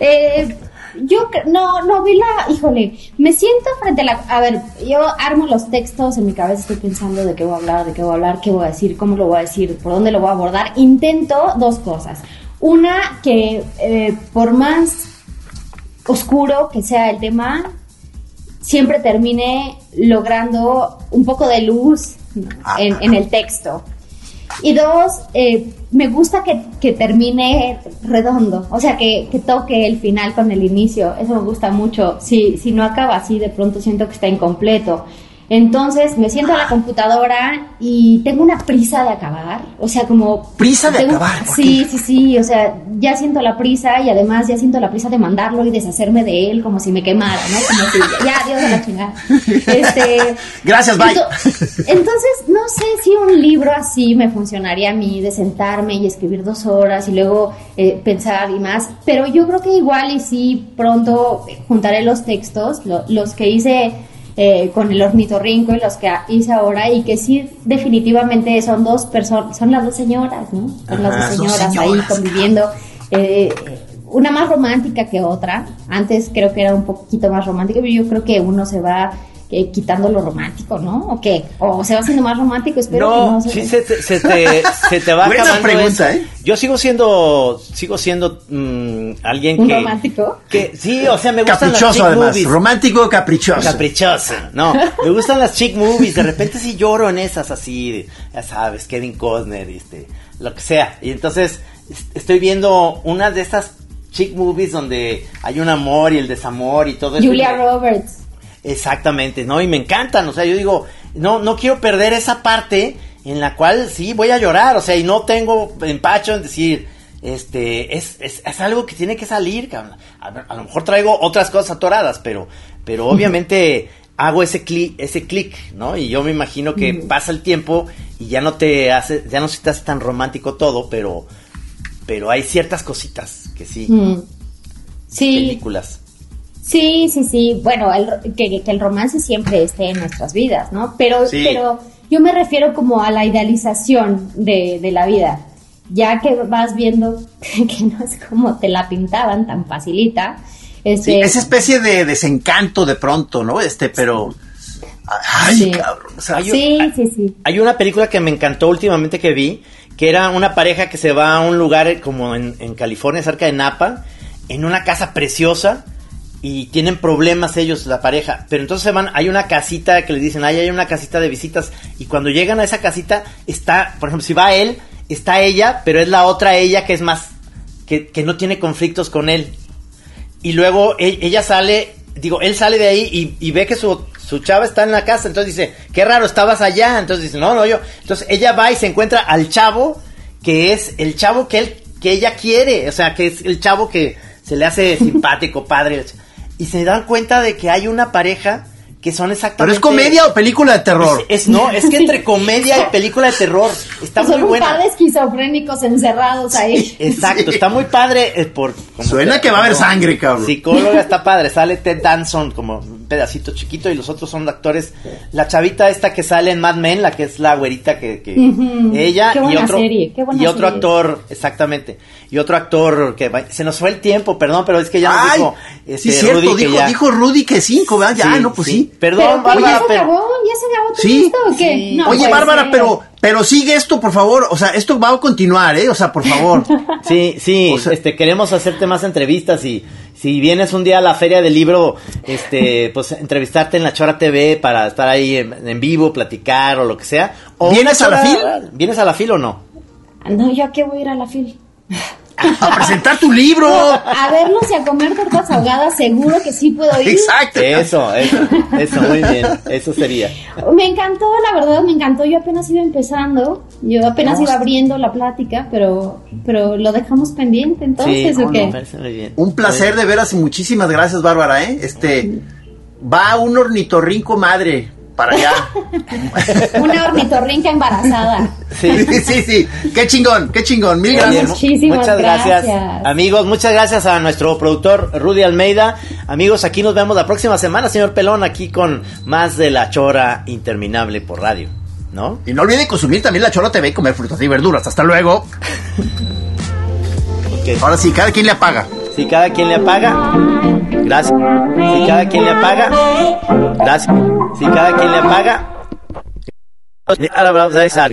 Eh, yo no, no vi la, híjole, me siento frente a la, a ver, yo armo los textos en mi cabeza, estoy pensando de qué voy a hablar, de qué voy a hablar, qué voy a decir, cómo lo voy a decir, por dónde lo voy a abordar. Intento dos cosas. Una, que eh, por más oscuro que sea el tema, siempre termine logrando un poco de luz. Ah. en, en el texto. Y dos, eh, me gusta que, que termine redondo, o sea, que, que toque el final con el inicio, eso me gusta mucho. Si, si no acaba así, de pronto siento que está incompleto. Entonces me siento a la computadora y tengo una prisa de acabar, o sea, como... ¿Prisa de tengo- acabar? ¿Por Sí, sí, sí, o sea, ya siento la prisa y además ya siento la prisa de mandarlo y deshacerme de él como si me quemara, ¿no? Como si ya, adiós a la chingada. Este, Gracias, bye. Ento- Entonces, no sé si un libro así me funcionaría a mí de sentarme y escribir dos horas y luego eh, pensar y más, pero yo creo que igual y sí pronto juntaré los textos, lo- los que hice eh, con el ornitorrinco y los que hice ahora y que sí definitivamente son dos personas, son las dos señoras, ¿no? Son las Ajá, dos dos señoras, señoras, ahí conviviendo. eh, una más romántica que otra. Antes creo que era un poquito más romántica, pero yo creo que uno se va eh, quitando lo romántico, ¿no? ¿O qué? O se va haciendo más romántico, espero que No, no. sí se te, se te, se te va Buena pregunta, eso. ¿eh? Yo sigo siendo, sigo siendo mm, alguien ¿Un que, romántico? que, sí, o sea, me gustan las Caprichoso, chick además. movies. Romántico, caprichoso. Caprichoso, no, me gustan las chick movies, de repente sí lloro en esas así, ya sabes, Kevin Costner, este, lo que sea, y entonces es- estoy viendo una de estas chick movies donde hay un amor y el desamor y todo eso. Julia Roberts. Exactamente, ¿no? Y me encantan, o sea, yo digo, no, no quiero perder esa parte en la cual sí voy a llorar, o sea, y no tengo empacho en decir, este, es, es, es algo que tiene que salir, cabrón. A, a lo mejor traigo otras cosas atoradas, pero, pero obviamente hago ese clic, ese clic, ¿no? Y yo me imagino que pasa el tiempo y ya no te hace, ya no se te hace tan romántico todo, pero, pero hay ciertas cositas que sí, Mm. Sí, películas. Sí, sí, sí. Bueno, el, que, que el romance siempre esté en nuestras vidas, ¿no? Pero, Sí. pero yo me refiero como a la idealización de, de la vida. Ya que vas viendo que no es como te la pintaban tan facilita. Este, Sí, esa especie de desencanto de pronto, ¿no? Este, pero. Ay, Sí. cabrón. o sea, Hay- sí, sí, sí. Hay una película que me encantó últimamente que vi, que era una pareja que se va a un lugar como en, en California, cerca de Napa, en una casa preciosa y tienen problemas ellos, la pareja. Pero entonces se van, hay una casita que les dicen, ay, hay una casita de visitas y cuando llegan a esa casita está, por ejemplo, si va él, está ella, pero es la otra ella que es más, que, que no tiene conflictos con él. Y luego e- ella sale, digo, él sale de ahí y, y ve que su, su chava está en la casa. Entonces dice, qué raro, estabas allá. Entonces dice, no, no, yo. Entonces ella va y se encuentra al chavo, que es el chavo que él, que ella quiere. O sea, que es el chavo que se le hace simpático, padre. Y se dan cuenta de que hay una pareja que son ¿Pero exactamente. es comedia o película de terror? Es, es- no, es que entre comedia y película de terror. Está Son muy un buena. par de esquizofrénicos encerrados ahí. Exacto, está muy padre. eh, por, como Suena que va a haber como sangre, cabrón. Psicóloga está padre. Sale Ted Danson como pedacito chiquito y los otros son actores. La chavita esta que sale en Mad Men, la que es la güerita que, que Ujú. ella Qué y buena otro serie, qué buena y otro serie. actor, exactamente. Y otro actor que va- se nos fue el tiempo, perdón, pero es que ya nos Ay, dijo sí, este, cierto. Rudy que dijo, ya- dijo Rudy que cinco, ¿verdad? Ya, Sí, no, pues sí. Pero, Perdón, pero Bárbara, ya se pero acabó, ya se acabó todo Sí. esto, ¿o qué? No Oye, puede Bárbara, ser. pero, pero sigue esto, por favor. O sea, esto va a continuar, ¿eh? O sea, por favor. Sí, sí, O sea- este, queremos hacerte más entrevistas y si vienes un día a la feria del libro, este, pues entrevistarte en la Chora TV para estar ahí en, en vivo, platicar o lo que sea. O ¿Vienes a la chora- ¿Vienes a la fil o no? No, ¿yo a qué voy a ir a la fil? A presentar tu libro. A verlos y a comer tortas ahogadas, seguro que sí puedo ir. Exacto. Eso, eso, eso, muy bien, eso sería. Me encantó, la verdad, me encantó. Yo apenas iba empezando, yo apenas iba abriendo la plática, pero, pero lo dejamos pendiente, entonces, sí, ¿o qué? me parece muy bien. Un placer de veras y muchísimas gracias, Bárbara, ¿eh? Este, va un ornitorrinco madre para allá. Una ornitorrinca embarazada. Sí. sí, sí, sí. Qué chingón, qué chingón. Mil gracias. Muchísimas muchas gracias. gracias. Amigos, muchas gracias a nuestro productor Rudy Almeida. Amigos, aquí nos vemos la próxima semana, señor Pelón, aquí con más de la chora interminable por radio, ¿no? Y no olviden consumir también la Cholo TV y comer frutas y verduras. Hasta luego. Ahora sí, cada quien le apaga. si cada quien le apaga, gracias. Si cada quien le apaga, gracias. Si cada quien le apaga, ahora vamos a dejar.